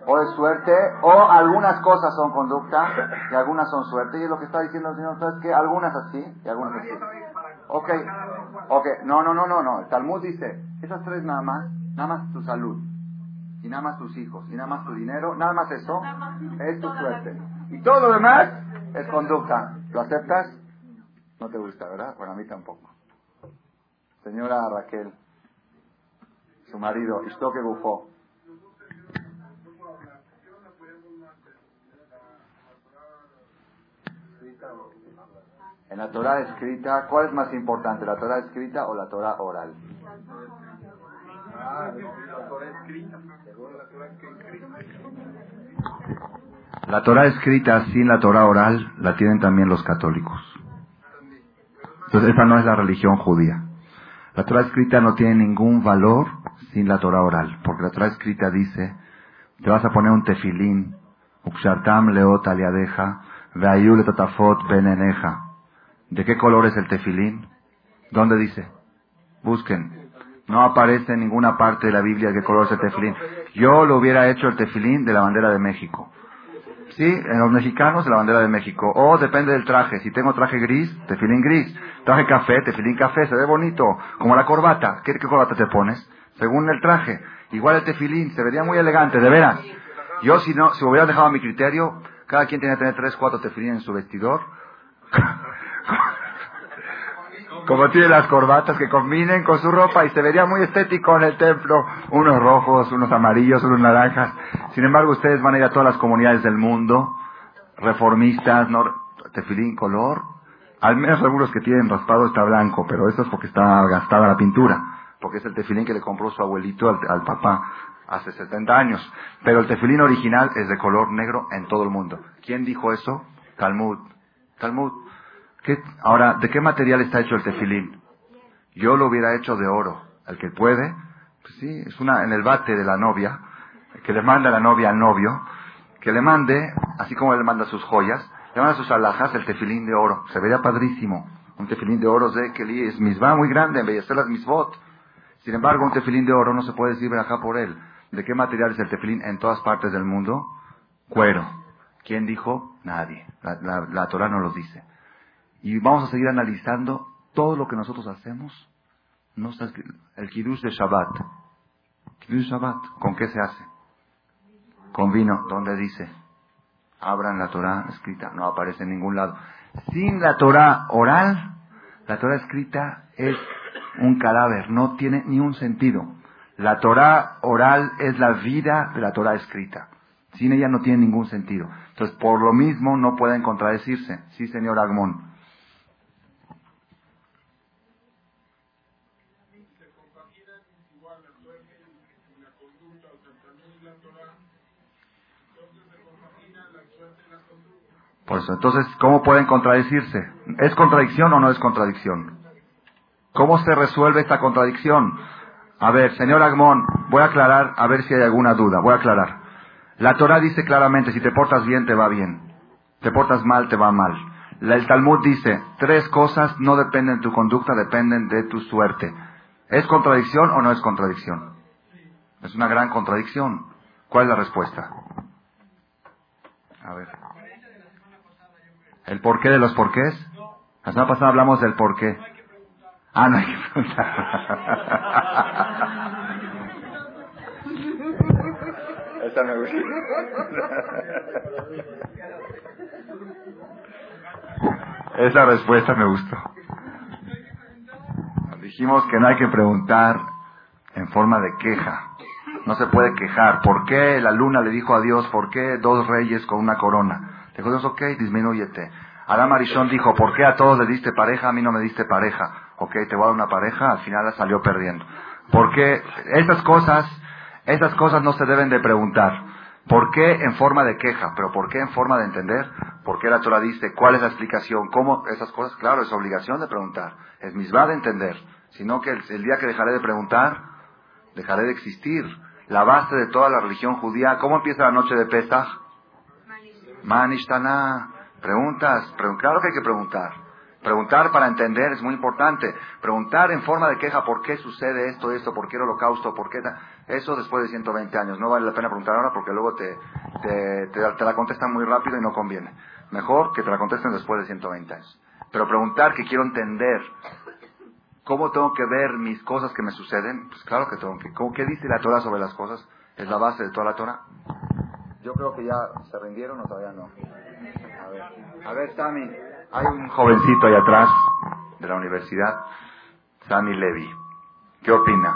o es suerte, o algunas cosas son conducta y algunas son suerte. Y es lo que está diciendo el Señor, ¿sabes qué? Algunas así y algunas así. Ok, ok, no, no, no, no, no. El Talmud dice, esas tres nada más, nada más tu salud, y nada más tus hijos, y nada más tu dinero, nada más eso, es tu suerte. Y todo lo demás es conducta. ¿Lo aceptas? No te gusta, ¿verdad? Bueno, a mí tampoco. Señora Raquel, su marido, que Bufó. En la Torah escrita, ¿cuál es más importante, la Torah escrita o la Torah oral? La Torah escrita sin la Torah oral la tienen también los católicos. Entonces esa no es la religión judía. La Torah escrita no tiene ningún valor sin la Torah oral, porque la Torah escrita dice, te vas a poner un tefilín, ukshartam leot aliadeja, veayul tatafot beneneja. ¿De qué color es el tefilín? ¿Dónde dice? Busquen. No aparece en ninguna parte de la Biblia qué color es el tefilín. Yo lo hubiera hecho el tefilín de la bandera de México. Sí, en los mexicanos la bandera de México. O depende del traje. Si tengo traje gris, tefilín gris. Traje café, tefilín café. Se ve bonito. Como la corbata. ¿Qué, corbata te pones? Según el traje. Igual el tefilín. Se vería muy elegante, de veras. Yo si no, si hubiera dejado mi criterio, cada quien tiene que tener tres, cuatro tefilín en su vestidor. [laughs] como tiene las corbatas que combinen con su ropa y se vería muy estético en el templo, unos rojos, unos amarillos, unos naranjas. Sin embargo, ustedes van a ir a todas las comunidades del mundo, reformistas, no, tefilín color, al menos algunos que tienen raspado está blanco, pero eso es porque está gastada la pintura, porque es el tefilín que le compró su abuelito al, papá hace 70 años. Pero el tefilín original es de color negro en todo el mundo. ¿Quién dijo eso? Talmud. Talmud. Ahora, ¿de qué material está hecho el tefilín? Yo lo hubiera hecho de oro. El que puede, pues sí, es una, en el bate de la novia, que le manda la novia al novio, que le mande, así como le manda sus joyas, le manda sus alhajas el tefilín de oro. Se vería padrísimo. Un tefilín de oro de que es misma muy grande, embellecer las misbot. Sin embargo, un tefilín de oro no se puede decir acá por él. ¿De qué material es el tefilín en todas partes del mundo? Cuero. ¿Quién dijo? Nadie. La, la, Torah no lo dice. Y vamos a seguir analizando todo lo que nosotros hacemos. No el kiddush de Shabbat. Kiddush Shabbat, ¿con qué se hace? Con vino. ¿Dónde dice? Abran la Torah escrita. No aparece en ningún lado. Sin la Torah oral, la Torah escrita es un cadáver. No tiene ni un sentido. La Torah oral es la vida de la Torah escrita. Sin ella no tiene ningún sentido. Entonces, por lo mismo, no pueden contradecirse. Sí, señor Agmón. Entonces, ¿cómo pueden contradecirse? ¿Es contradicción o no es contradicción? ¿Cómo se resuelve esta contradicción? A ver, señor Agmón, voy a aclarar, a ver si hay alguna duda. Voy a aclarar. La Torah dice claramente, si te portas bien, te va bien. Te portas mal, te va mal. El Talmud dice, tres cosas no dependen de tu conducta, dependen de tu suerte. ¿Es contradicción o no es contradicción? Es una gran contradicción. ¿Cuál es la respuesta? A ver. ¿El porqué de los porqués? La semana pasada hablamos del porqué. Ah, no hay que preguntar. [laughs] Esa me gusta. Esa respuesta me gustó. Dijimos que no hay que preguntar en forma de queja. No se puede quejar. ¿Por qué la luna le dijo a Dios, por qué dos reyes con una corona? Dijo Dios, ok, disminúyete. Adán Arishon dijo, ¿por qué a todos le diste pareja, a mí no me diste pareja? Ok, te voy a dar una pareja, al final salió perdiendo. Porque esas cosas esas cosas no se deben de preguntar. ¿Por qué en forma de queja? ¿Pero por qué en forma de entender? ¿Por qué la Torah dice? ¿Cuál es la explicación? ¿Cómo esas cosas? Claro, es obligación de preguntar. Es misma de entender. Sino que el, día que dejaré de preguntar, dejaré de existir. La base de toda la religión judía, ¿cómo empieza la noche de Pesach? Manishtana. Preguntas. claro que hay que preguntar. Preguntar para entender es muy importante. Preguntar en forma de queja por qué sucede esto, esto, por qué el holocausto, por qué... Eso después de 120 años. No vale la pena preguntar ahora porque luego te, te, te, la contestan muy rápido y no conviene. Mejor que te la contesten después de 120 años. Pero preguntar que quiero entender cómo tengo que ver mis cosas que me suceden, pues claro que tengo que... ¿Qué dice la Torah sobre las cosas? Es la base de toda la Torah. Yo creo que ya se rindieron o todavía no. A ver, a ver, Sammy. Hay un jovencito ahí atrás de la universidad, Sammy Levy. ¿Qué opina?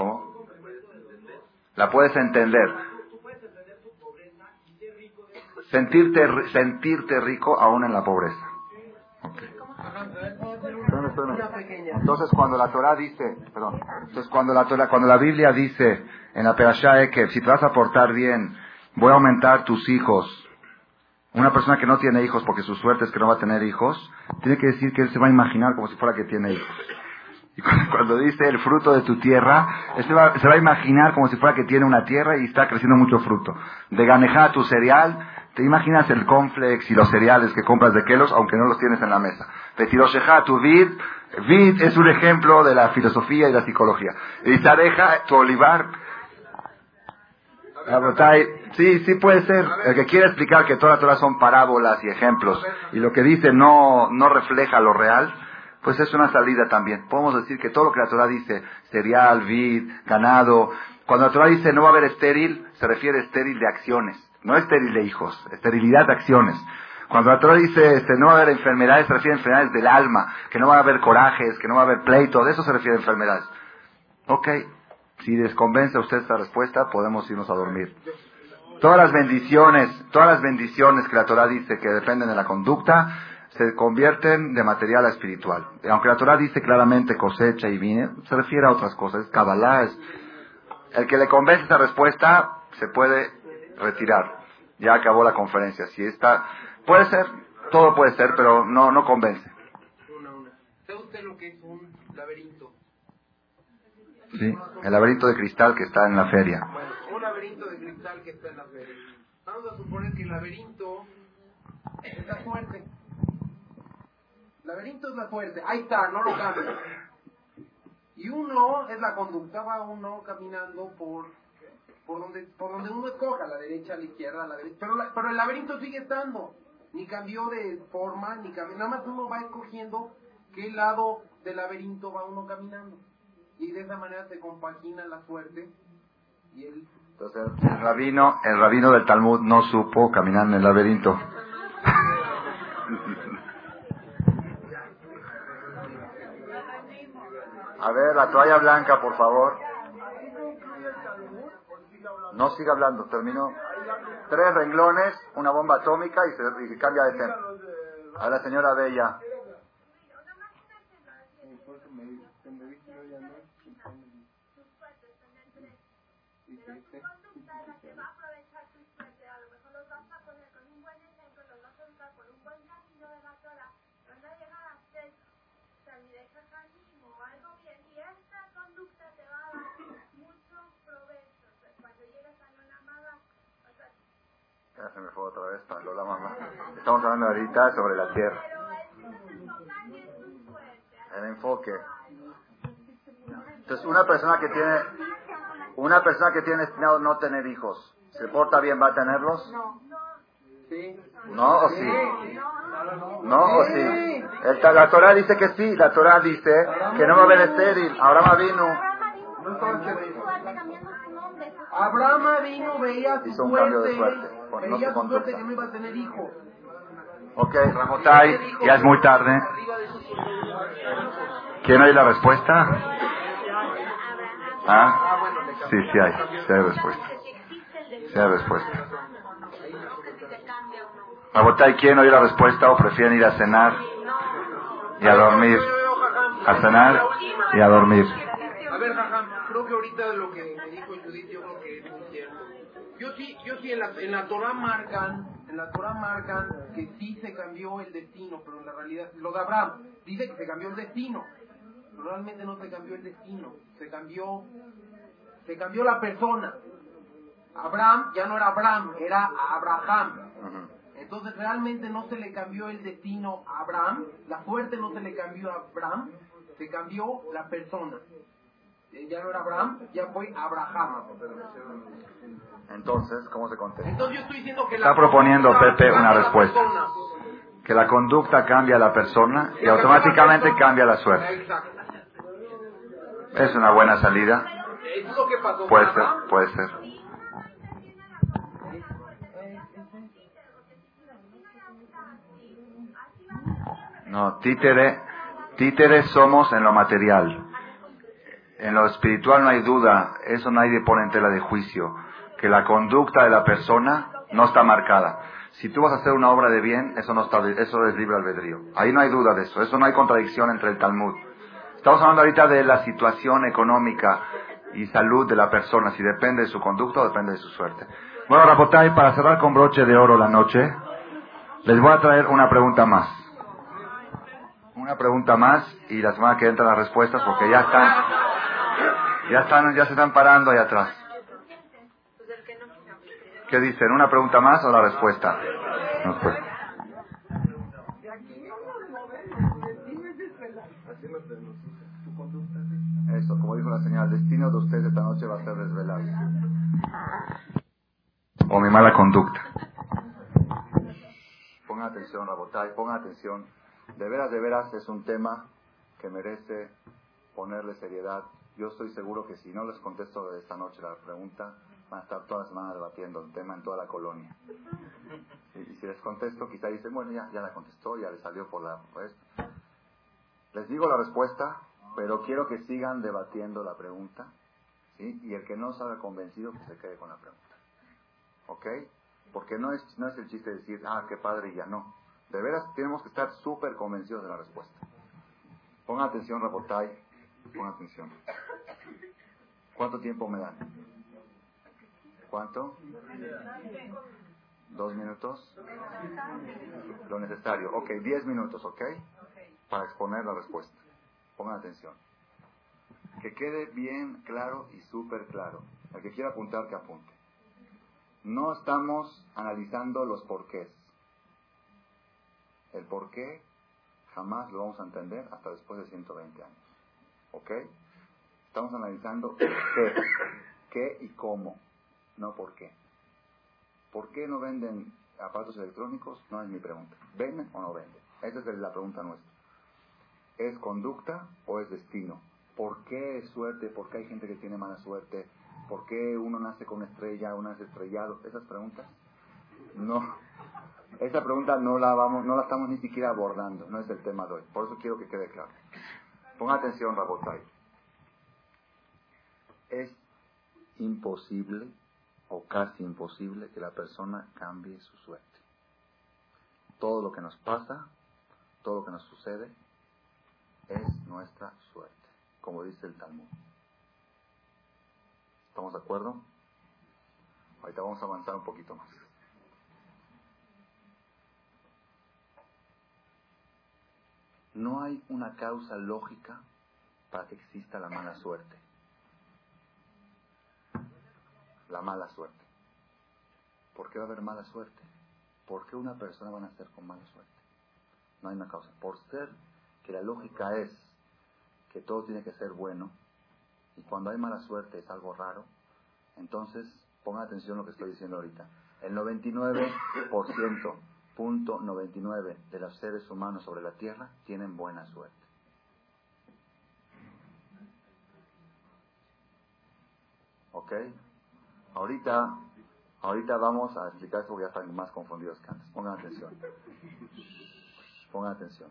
¿Cómo? La puedes entender. Sentirte, sentirte rico aún en la pobreza. Entonces cuando la Torah dice, perdón, entonces cuando la Torah, cuando la Biblia dice en la Perashá que si te vas a portar bien, voy a aumentar tus hijos, una persona que no tiene hijos porque su suerte es que no va a tener hijos, tiene que decir que él se va a imaginar como si fuera que tiene hijos. Y cuando dice el fruto de tu tierra, él se va, a imaginar como si fuera que tiene una tierra y está creciendo mucho fruto. De ganejar tu cereal, te imaginas el complex y los cereales que compras de Kelos, aunque no los tienes en la mesa. De tirosheja tu vid, Vid es un ejemplo de la filosofía y la psicología. Y deja tu olivar. Sí, sí puede ser. El que quiere explicar que todas las son parábolas y ejemplos y lo que dice no, no refleja lo real, pues es una salida también. Podemos decir que todo lo que la Torah dice, cereal, vid, ganado, cuando la Torah dice no va a haber estéril, se refiere a estéril de acciones, no estéril de hijos, esterilidad de acciones. Cuando la Torah dice este, no va a haber enfermedades, se refiere a enfermedades del alma, que no va a haber corajes, que no va a haber pleito, de eso se refiere a enfermedades. Ok, si desconvence a usted esta respuesta, podemos irnos a dormir. Todas las bendiciones, todas las bendiciones que la Torah dice que dependen de la conducta, se convierten de material a espiritual. Aunque la Torah dice claramente cosecha y vine, se refiere a otras cosas. Es Kabbalah, es... El que le convence esa respuesta se puede retirar. Ya acabó la conferencia. Si está, puede ser, todo puede ser, pero no, no convence. ¿Sabe usted lo que es un laberinto? Sí, el laberinto de cristal que está en la feria. Bueno, un laberinto de cristal que está en la feria. Vamos a suponer que el laberinto es la suerte. El laberinto es la suerte. Ahí está, no lo cambia. Y uno es la conducta, va uno caminando por por donde por donde uno escoja, la derecha, a la izquierda, la derecha. Pero, la, pero el laberinto sigue estando. Ni cambió de forma, ni cambió. Nada más uno va escogiendo qué lado del laberinto va uno caminando. Y de esa manera se compagina la suerte y el... Entonces, el rabino, el rabino del Talmud no supo caminar en el laberinto. [laughs] A ver, la toalla blanca, por favor. No siga hablando, terminó. Tres renglones, una bomba atómica y se cambia de tema. A la señora Bella. Ya se me fue otra vez para Lola Mamá. Estamos hablando ahorita sobre la tierra. El enfoque. Entonces, una persona que tiene, una persona que tiene destinado no tener hijos, ¿se porta bien? ¿Va a tenerlos? ¿No o sí? ¿No o sí? El, la Torah dice que sí, la Torah dice que no va a haber estéril. Abraham vino. Abraham vino, veía su Hizo un cambio de suerte, no se su suerte conducta. que no iba a tener hijos. Ok, Ramotay, ya es muy tarde. ¿Quién hay la respuesta? ¿Ah? Sí, sí hay, sí hay respuesta. Sí hay respuesta. Ramotay, ¿quién oye la respuesta o prefieren ir a cenar y a dormir? A cenar y a dormir. A ver, Jajam, creo que ahorita lo que me dijo Judith, yo creo que. Yo sí, yo sí, en la, en la Torah marcan, en la Torah marcan que sí se cambió el destino, pero en la realidad, lo de Abraham, dice que se cambió el destino, pero realmente no se cambió el destino, se cambió, se cambió la persona. Abraham ya no era Abraham, era Abraham. Entonces realmente no se le cambió el destino a Abraham, la suerte no se le cambió a Abraham, se cambió la persona. Eh, Ya no era Abraham, ya fue Abraham. Entonces, ¿cómo se contesta? Entonces yo estoy diciendo que Está la proponiendo Pepe una respuesta. persona. Que la conducta cambia a la persona y automáticamente cambia la suerte. Exacto. Es una buena salida. Es lo que pasó Puede ser, Abraham. puede ser. No, títere, títeres somos en lo material. En lo espiritual no hay duda, eso nadie pone en tela de juicio, que la conducta de la persona no está marcada. Si tú vas a hacer una obra de bien, eso no está, eso es libre albedrío. Ahí no hay duda de eso, eso no hay contradicción entre el Talmud. Estamos hablando ahorita de la situación económica y salud de la persona, si depende de su conducta o depende de su suerte. Bueno, Rapotay, para cerrar con broche de oro la noche, les voy a traer una pregunta más. Una pregunta más y la semana que entra las respuestas porque ya están, ya están, ya se están parando ahí atrás. ¿Qué dicen? ¿Una pregunta más o la respuesta? No, pues. Eso, como dijo la señora, el destino de ustedes esta noche va a ser desvelado. O mi mala conducta. Pongan atención, Rabotay, pongan atención. De veras, de veras es un tema que merece ponerle seriedad. Yo estoy seguro que si no les contesto esta noche la pregunta, van a estar toda la semana debatiendo el tema en toda la colonia. [laughs] Y, si les contesto, quizá dicen, bueno, ya, ya la contestó, ya le salió por la respuesta. Les digo la respuesta, pero quiero que sigan debatiendo la pregunta, ¿sí? Y el que no salga convencido, que se quede con la pregunta. ¿Ok? Porque no es, no es el chiste de decir, ah, qué padre, y ya no. De veras, tenemos que estar súper convencidos de la respuesta. Pongan atención, Rapotay. Pongan atención. ¿Cuánto tiempo me dan? ¿Cuánto? ¿Dos minutos? Lo necesario. Ok, diez minutos, ¿ok? Para exponer la respuesta. Pongan atención. Que quede bien claro y súper claro. El que quiera apuntar, que apunte. No estamos analizando los porqués. El porqué jamás lo vamos a entender hasta después de 120 años. ¿Ok? Estamos analizando [coughs] qué, qué y cómo, no por qué. ¿Por qué no venden aparatos electrónicos? No es mi pregunta. ¿Venden o no venden? Esa es la pregunta nuestra. ¿Es conducta o es destino? ¿Por qué es suerte? ¿Por qué hay gente que tiene mala suerte? ¿Por qué uno nace con estrella, uno nace estrellado? Esas preguntas no. Esa pregunta no la vamos, no la estamos ni siquiera abordando, no es el tema de hoy. Por eso quiero que quede claro. Ponga atención, Rabotay es imposible o casi imposible que la persona cambie su suerte. Todo lo que nos pasa, todo lo que nos sucede, es nuestra suerte, como dice el Talmud. ¿Estamos de acuerdo? Ahorita vamos a avanzar un poquito más. No hay una causa lógica para que exista la mala suerte la mala suerte. ¿Por qué va a haber mala suerte? ¿Por qué una persona va a nacer con mala suerte? No hay una causa. Por ser que la lógica es que todo tiene que ser bueno y cuando hay mala suerte es algo raro, entonces pongan atención a lo que estoy diciendo ahorita. El 99%, punto 99 de los seres humanos sobre la Tierra tienen buena suerte. ¿Ok? Ahorita, ahorita vamos a explicar esto porque ya están más confundidos que antes. Pongan atención. Pongan atención.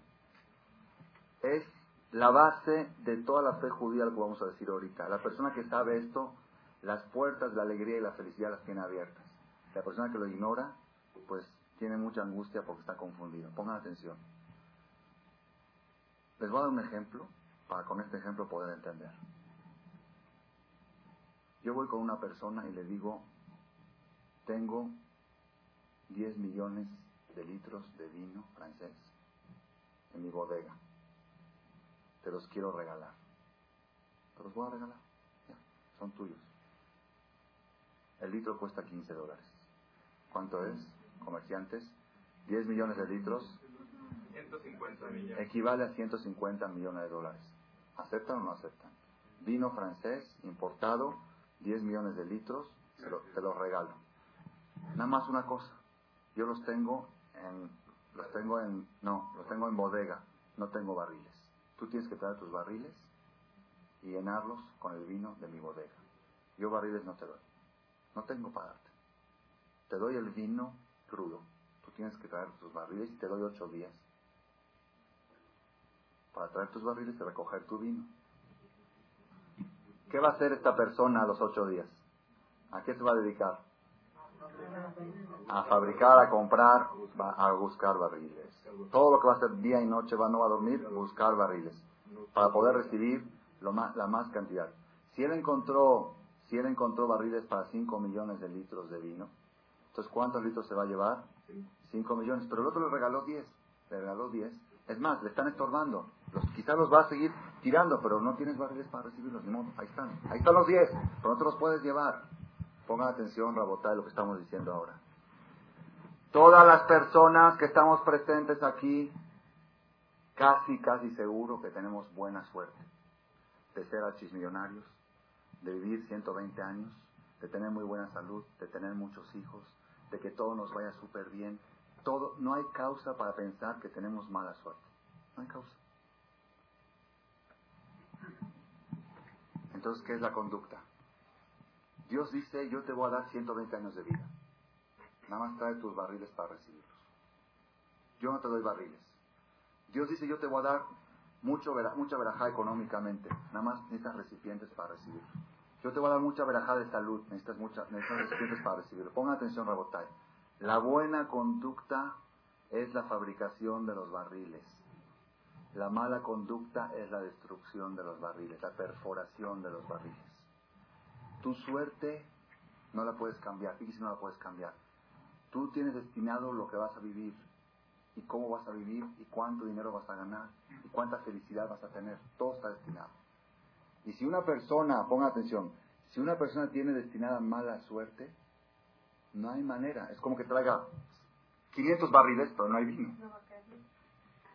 Es la base de toda la fe judía lo que vamos a decir ahorita. La persona que sabe esto, las puertas la alegría y la felicidad las tiene abiertas. La persona que lo ignora, pues tiene mucha angustia porque está confundido. Pongan atención. Les voy a dar un ejemplo para con este ejemplo poder entender. Yo voy con una persona y le digo, tengo 10 millones de litros de vino francés en mi bodega. Te los quiero regalar. Te los voy a regalar. Ya, son tuyos. El litro cuesta 15 dólares. ¿Cuánto es, comerciantes? 10 millones de litros. 150 millones. Equivale a 150 millones de dólares. ¿Aceptan o no aceptan? Vino francés importado 10 millones de litros, te los regalo. Nada más una cosa, yo los tengo en, los tengo en, no, los tengo en bodega, no tengo barriles. Tú tienes que traer tus barriles y llenarlos con el vino de mi bodega. Yo barriles no te doy, no tengo para darte. Te doy el vino crudo, tú tienes que traer tus barriles y te doy ocho días para traer tus barriles y recoger tu vino. ¿Qué va a hacer esta persona a los ocho días? ¿A qué se va a dedicar? A fabricar, a comprar, a buscar barriles. Todo lo que va a hacer día y noche va no a dormir, buscar barriles. Para poder recibir lo más, la más cantidad. Si él encontró, si él encontró barriles para 5 millones de litros de vino, entonces ¿cuántos litros se va a llevar? 5 millones. Pero el otro le regaló 10. Le regaló 10. Es más, le están estorbando. Los, quizás los va a seguir tirando, pero no tienes barriles para recibirlos, ni modo. Ahí están. Ahí están los 10, pero no te los puedes llevar. Pongan atención, Rabotá, de lo que estamos diciendo ahora. Todas las personas que estamos presentes aquí, casi, casi seguro que tenemos buena suerte de ser archismillonarios, de vivir 120 años, de tener muy buena salud, de tener muchos hijos, de que todo nos vaya súper bien. Todo, no hay causa para pensar que tenemos mala suerte. No hay causa. Entonces, ¿qué es la conducta? Dios dice, yo te voy a dar 120 años de vida. Nada más trae tus barriles para recibirlos. Yo no te doy barriles. Dios dice, yo te voy a dar mucho, mucha verajá económicamente. Nada más necesitas recipientes para recibirlos. Yo te voy a dar mucha verajá de salud. Necesitas, mucha, necesitas para recibirlo. Pongan atención, Rabotay. La buena conducta es la fabricación de los barriles. La mala conducta es la destrucción de los barriles, la perforación de los barriles. Tu suerte no la puedes cambiar, fíjese, no la puedes cambiar. Tú tienes destinado lo que vas a vivir, y cómo vas a vivir, y cuánto dinero vas a ganar, y cuánta felicidad vas a tener. Todo está destinado. Y si una persona, ponga atención, si una persona tiene destinada mala suerte, no hay manera. Es como que traiga 500 barriles, pero no hay vino.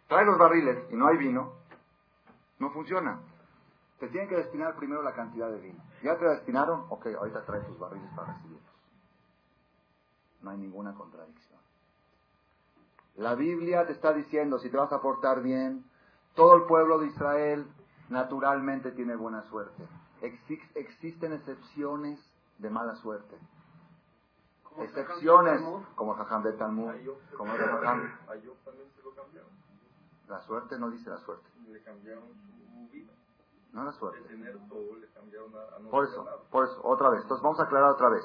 Trae los barriles y no hay vino, no funciona. Te tienen que destinar primero la cantidad de vino. ¿Ya te destinaron? Ok, ahorita trae tus barriles para recibirlos. No hay ninguna contradicción. La Biblia te está diciendo, si te vas a portar bien, todo el pueblo de Israel naturalmente tiene buena suerte. existen excepciones de mala suerte. Excepciones, como el Jajam del Talmud, como el Jajam. La suerte no dice la suerte. Le cambiaron su vida. No la suerte. Por eso, por eso, otra vez. Entonces vamos a aclarar otra vez.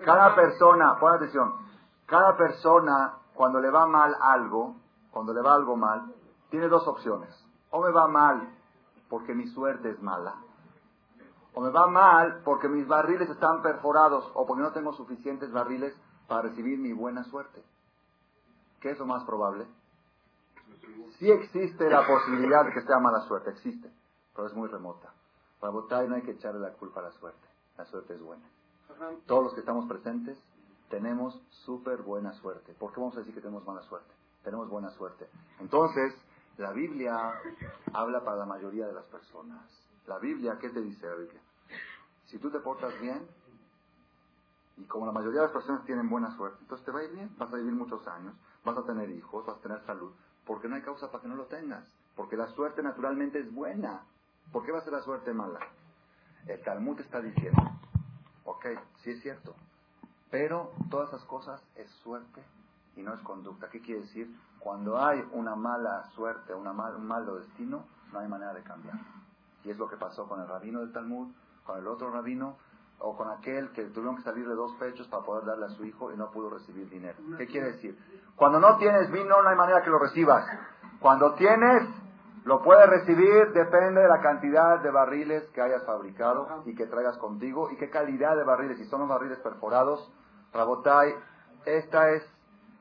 [laughs] Cada persona, pon atención, cada persona cuando le va mal algo, cuando le va algo mal, tiene dos opciones. O me va mal porque mi suerte es mala, o me va mal porque mis barriles están perforados o porque no tengo suficientes barriles para recibir mi buena suerte. ¿Qué es lo más probable? Sí existe la posibilidad de que sea mala suerte, existe, pero es muy remota. Para votar no hay que echarle la culpa a la suerte, la suerte es buena. Todos los que estamos presentes tenemos súper buena suerte. ¿Por qué vamos a decir que tenemos mala suerte? Tenemos buena suerte. Entonces, la Biblia habla para la mayoría de las personas. La Biblia, ¿qué te dice la Biblia? Si tú te portas bien, y como la mayoría de las personas tienen buena suerte, entonces te va a ir bien, vas a vivir muchos años, vas a tener hijos, vas a tener salud, porque no hay causa para que no lo tengas. Porque la suerte naturalmente es buena. ¿Por qué va a ser la suerte mala? El Talmud está diciendo, ok, sí es cierto, pero todas esas cosas es suerte y no es conducta. ¿Qué quiere decir? Cuando hay una mala suerte, una un malo destino, no hay manera de cambiar. Y es lo que pasó con el rabino del Talmud, con el otro rabino, o con aquel que tuvieron que salir de dos pechos para poder darle a su hijo y no pudo recibir dinero. ¿Qué quiere decir? Cuando no tienes vino, no hay manera que lo recibas. Cuando tienes, lo puedes recibir, depende de la cantidad de barriles que hayas fabricado y que traigas contigo y qué calidad de barriles. Si son los barriles perforados, Rabotai, esta es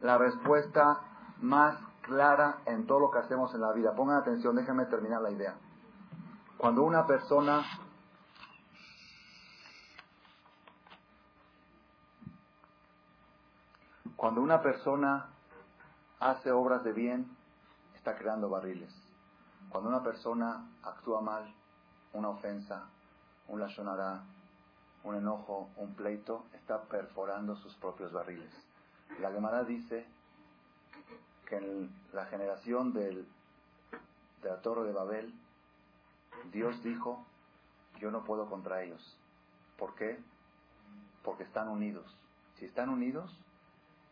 la respuesta más clara en todo lo que hacemos en la vida. Pongan atención, déjenme terminar la idea. Cuando una persona Cuando una persona hace obras de bien, está creando barriles. Cuando una persona actúa mal, una ofensa, un lashonará, un enojo, un pleito, está perforando sus propios barriles. La Gemara dice que en la generación del, de la Torre de Babel, Dios dijo, yo no puedo contra ellos. ¿Por qué? Porque están unidos. Si están unidos,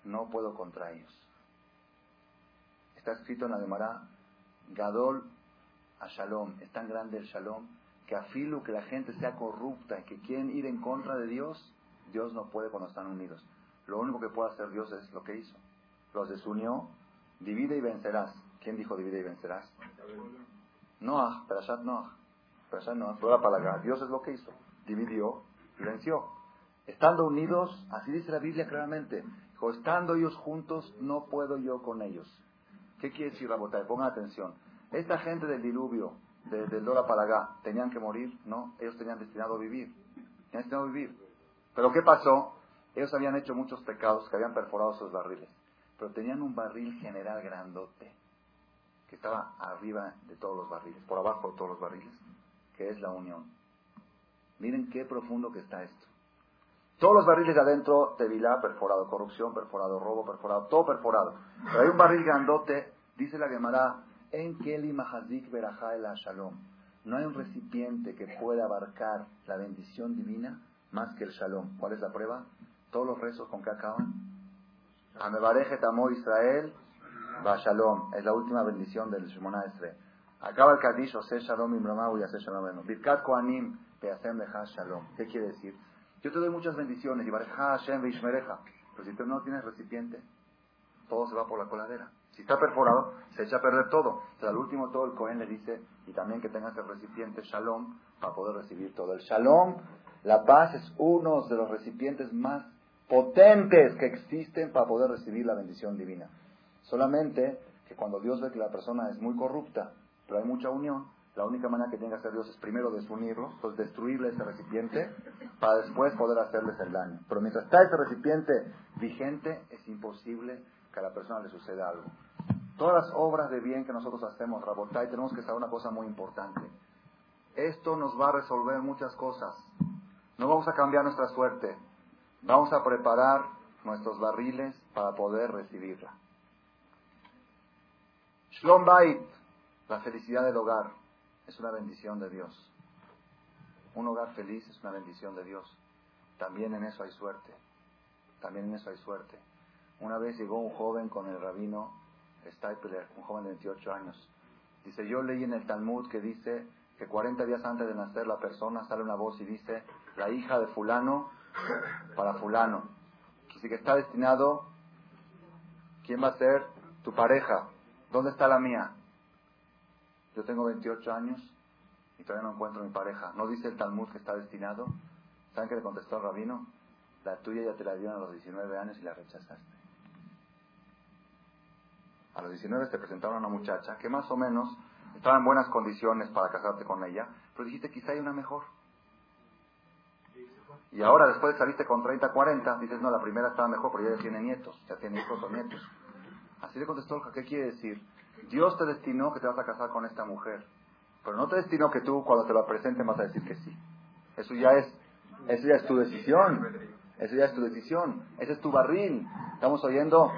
no puedo contra ellos. Está escrito en la Gemara, Gadol a Shalom, es tan grande el Shalom que afilo que la gente sea corrupta y que quieren ir en contra de Dios, Dios no puede cuando están unidos. Lo único que puede hacer Dios es lo que hizo. Los desunió, divide y vencerás. ¿Quién dijo divide y vencerás? Noah, Perashat Noah. Perashat Noah, toda la palabra. Dios es lo que hizo. Dividió y venció. Estando unidos, así dice la Biblia claramente. Dijo, estando ellos juntos, no puedo yo con ellos. ¿Qué quiere decir, Rabotay? Pongan atención. Esta gente del diluvio, desde el Dora Palagá, ¿tenían que morir? No, ellos tenían destinado a vivir. Tenían destinado a vivir. Pero ¿qué pasó? Ellos habían hecho muchos pecados que habían perforado sus barriles. Pero tenían un barril general grandote. que estaba arriba de todos los barriles, por abajo de todos los barriles, que es la unión. Miren qué profundo que está esto. Todos los barriles de adentro, tevilá, perforado, corrupción, perforado, robo, perforado, todo perforado. Pero hay un barril grandote, dice la Gemara, en Keli Mahazik Berajá el Shalom. No hay un recipiente que pueda abarcar la bendición divina más que el Shalom. ¿Cuál es la prueba? Todos los rezos con que acaban. Amebareje Tamo Israel, va Shalom. Es la última bendición del Shemona Esre. Acaba el Kadish, Ose Shalom Imramahu y Ose Shalom Birkat Koanim, Peasem Lecha Shalom. ¿Qué quiere decir? Yo te doy muchas bendiciones, y Hashem Veishmereja, pero si tú no tienes recipiente, todo se va por la coladera. Si está perforado, se echa a perder todo. O al último todo el Cohen le dice, y también que tengas el recipiente Shalom para poder recibir todo. El Shalom, la paz, es uno de los recipientes más potentes que existen para poder recibir la bendición divina. Solamente que cuando Dios ve que la persona es muy corrupta, pero hay mucha unión, la única manera que tiene que hacer Dios es primero desunirlo, pues destruirle ese recipiente para después poder hacerles el daño. Pero mientras está ese recipiente vigente, es imposible que a la persona le suceda algo. Todas las obras de bien que nosotros hacemos, Rabotay, tenemos que saber una cosa muy importante. Esto nos va a resolver muchas cosas. No vamos a cambiar nuestra suerte. Vamos a preparar nuestros barriles para poder recibirla. Shlom Bait, la felicidad del hogar es una bendición de Dios. Un hogar feliz es una bendición de Dios. También en eso hay suerte. También en eso hay suerte. Una vez llegó un joven con el rabino Stapler, un joven de 28 años. Dice, yo leí en el Talmud que dice que 40 días antes de nacer la persona sale una voz y dice, la hija de fulano para fulano. Así que está destinado, ¿quién va a ser? Tu pareja. ¿Dónde está la mía? Yo tengo 28 años y todavía no encuentro mi pareja. ¿No dice el Talmud que está destinado? ¿Saben qué le contestó el rabino? La tuya ya te la dieron a los 19 años y la rechazaste. A los 19 te presentaron a una muchacha que más o menos estaba en buenas condiciones para casarte con ella, pero dijiste quizá hay una mejor. Y ahora, después de saliste con 30, 40, dices, no, la primera estaba mejor, pero ya tiene nietos, ya tiene hijos o nietos. Así le contestó, ¿qué quiere decir? Dios te destinó que te vas a casar con esta mujer, pero no te destinó que tú cuando te la presenten vas a decir que sí. Eso ya es, eso ya es tu decisión. Eso ya es tu decisión. Ese es tu barril. Estamos oyendo,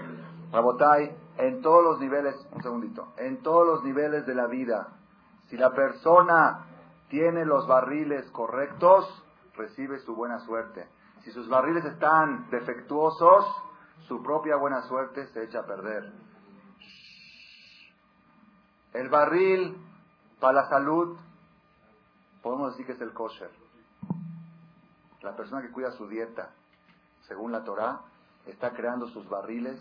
Rabotai, en todos los niveles, un segundito, en todos los niveles de la vida, si la persona tiene los barriles correctos, recibe su buena suerte. Si sus barriles están defectuosos, su propia buena suerte se echa a perder. El barril para la salud, podemos decir que es el kosher. La persona que cuida su dieta, según la Torah, está creando sus barriles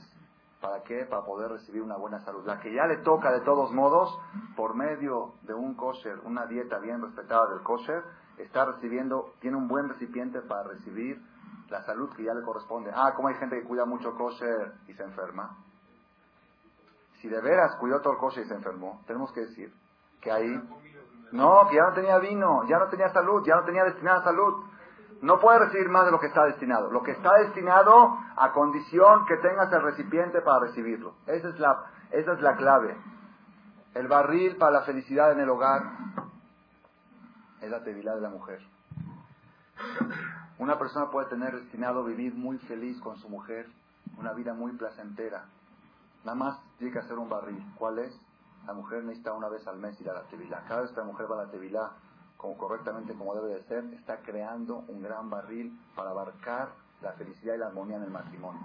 ¿Para qué? Para poder recibir una buena salud. La que ya le toca de todos modos, por medio de un kosher, una dieta bien respetada del kosher, está recibiendo, tiene un buen recipiente para recibir la salud que ya le corresponde. Ah, como hay gente que cuida mucho kosher y se enferma. Si de veras cuidó todo el kosher y se enfermó, tenemos que decir que ahí, no, que ya no tenía vino, ya no tenía salud, ya no tenía destinada salud. No puede recibir más de lo que está destinado. Lo que está destinado a condición que tengas el recipiente para recibirlo. Esa es la, esa es la clave. El barril para la felicidad en el hogar es la tevilidad de la mujer. Una persona puede tener destinado vivir muy feliz con su mujer, una vida muy placentera. Nada más tiene que hacer un barril. ¿Cuál es? La mujer necesita una vez al mes ir a la tevilá. Cada vez que la mujer va a la tevilá, como correctamente como debe de ser, está creando un gran barril para abarcar la felicidad y la armonía en el matrimonio.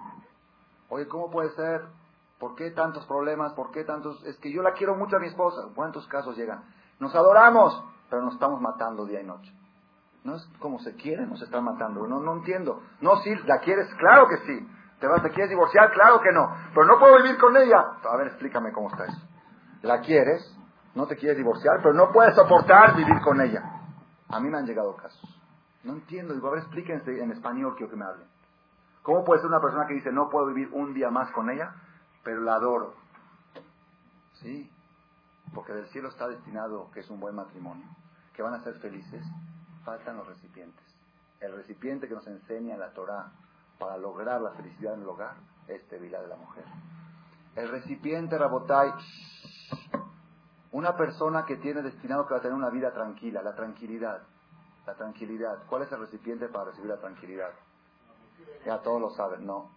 Oye, ¿cómo puede ser? ¿Por qué tantos problemas? ¿Por qué tantos? Es que yo la quiero mucho a mi esposa. ¿Cuántos casos llegan? Nos adoramos, pero nos estamos matando día y noche. No es como se quiere, nos están matando. No, no entiendo. No, sí, la quieres, claro que sí. ¿Te, vas, ¿Te quieres divorciar? Claro que no. Pero no puedo vivir con ella. A ver, explícame cómo está eso. ¿La quieres? no te quieres divorciar, pero no puedes soportar vivir con ella. A mí me han llegado casos. No entiendo. Digo, a ver, explíquense en español, quiero que me hablen. ¿Cómo puede ser una persona que dice, no puedo vivir un día más con ella, pero la adoro? Sí, porque del cielo está destinado que es un buen matrimonio, que van a ser felices. Faltan los recipientes. El recipiente que nos enseña la Torah para lograr la felicidad en el hogar es Tevilá de la mujer. El recipiente Rabotai Una persona que tiene destinado que va a tener una vida tranquila, la tranquilidad. La tranquilidad. ¿Cuál es el recipiente para recibir la tranquilidad? Ya todos lo saben, no.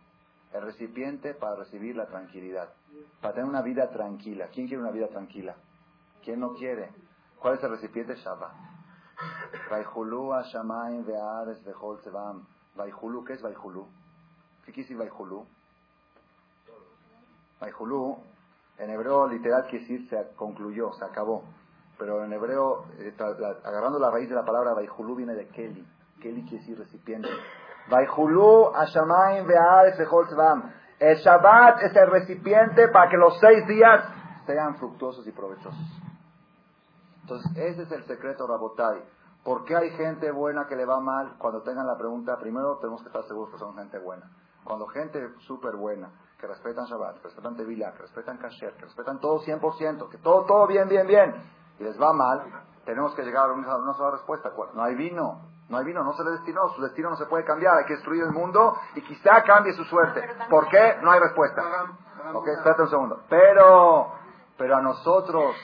El recipiente para recibir la tranquilidad. Para tener una vida tranquila. ¿Quién quiere una vida tranquila? ¿Quién no quiere? ¿Cuál es el recipiente? Shabbat. Vaihulu Hashamayim Ve'ares Vehol Tzevam. Vaihulu, ¿qué es Vaihulu? ¿Qué quiere decir Vaihulu? Vaihulu, en hebreo literal quiere decir se concluyó, se acabó. Pero en hebreo, eh, agarrando la raíz de la palabra Vaihulu viene de Keli. Keli quiere decir recipiente. Vaihulu Hashamayim Ve'ares Vehol Tzevam. El Shabbat es el recipiente para que los seis días sean fructuosos y provechosos. Entonces, ese es el secreto, Rabotai. ¿Por qué hay gente buena que le va mal? Cuando tengan la pregunta, primero tenemos que estar seguros que son gente buena. Cuando gente súper buena, que respetan Shabbat, que respetan Tevilah, que respetan Kasher, que respetan todo 100%, que todo, todo bien, bien, bien, y les va mal, tenemos que llegar a una, una sola respuesta. No hay vino, no hay vino, no se le destinó, su destino no se puede cambiar, hay que destruir el mundo y quizá cambie su suerte. ¿Por qué? No hay respuesta. Ok, espérate un segundo. Pero, pero a nosotros,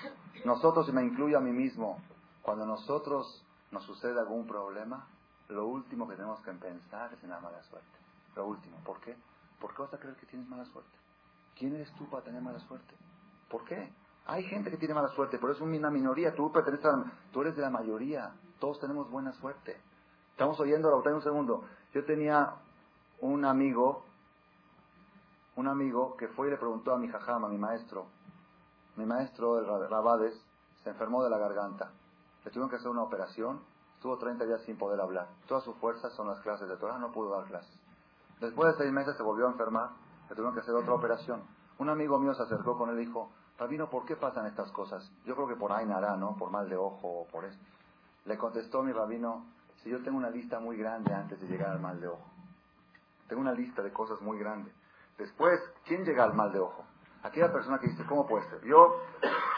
nosotros, y me incluyo a mí mismo, cuando nosotros nos sucede algún problema, lo último que tenemos que pensar es en la mala suerte. Lo último. ¿Por qué? ¿Por qué vas a creer que tienes mala suerte? ¿Quién eres tú para tener mala suerte? ¿Por qué? Hay gente que tiene mala suerte, pero es una minoría. Tú perteneces tú eres de la mayoría. Todos tenemos buena suerte. Estamos oyendo, la un segundo. Yo tenía un amigo, un amigo que fue y le preguntó a mi jajama, a mi maestro, mi maestro, el Rabades, se enfermó de la garganta. Le tuvieron que hacer una operación. Estuvo 30 días sin poder hablar. Todas sus fuerzas son las clases de Torah, no pudo dar clases. Después de seis meses se volvió a enfermar. Le tuvieron que hacer otra operación. Un amigo mío se acercó con él y dijo, Rabino, ¿por qué pasan estas cosas? Yo creo que por Ainara, ¿no? Por mal de ojo o por eso. Le contestó mi rabino, si yo tengo una lista muy grande antes de llegar al mal de ojo. Tengo una lista de cosas muy grande. Después, ¿quién llega al mal de ojo? Aquella persona que dice, ¿cómo puede ser? Yo,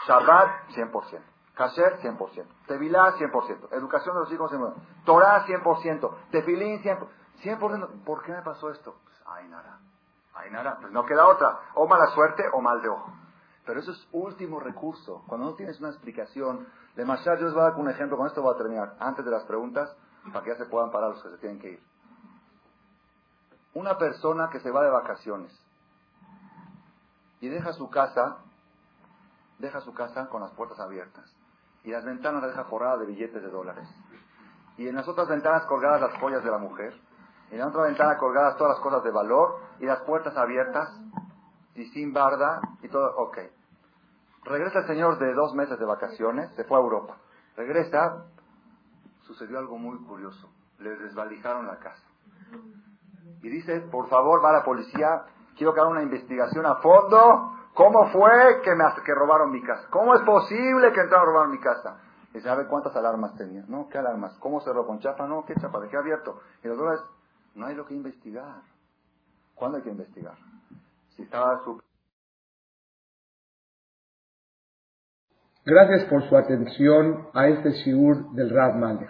Shabbat, 100%. Kasher, 100%. Tevilá, 100%. Educación de los hijos, 100%. Torah, 100%. Tefilín, 100%. 100%. ¿Por qué me pasó esto? Pues, ay, nada. Ay, nada. Pues no queda otra. O mala suerte o mal de ojo. Pero eso es último recurso. Cuando no tienes una explicación, de Mashar, yo les voy a dar un ejemplo. Con esto voy a terminar. Antes de las preguntas, para que ya se puedan parar los que se tienen que ir. Una persona que se va de vacaciones y deja su casa, deja su casa con las puertas abiertas y las ventanas las deja forradas de billetes de dólares. Y en las otras ventanas colgadas las joyas de la mujer. En la otra ventana colgadas todas las cosas de valor y las puertas abiertas y sin barda y todo. Ok. Regresa el señor de dos meses de vacaciones, se fue a Europa. Regresa, sucedió algo muy curioso. Le desvalijaron la casa. Y dice, por favor, va la policía, quiero que haga una investigación a fondo. ¿Cómo fue que, me, que robaron mi casa? ¿Cómo es posible que entraron a robar mi casa? Y sabe cuántas alarmas tenía. ¿No? ¿Qué alarmas? ¿Cómo cerró con chapa? No, ¿qué chapa? ¿De qué abierto? Y los dólares, no hay lo que investigar. ¿Cuándo hay que investigar? Si estaba su... Gracias por su atención a este shiur del Rav Malech.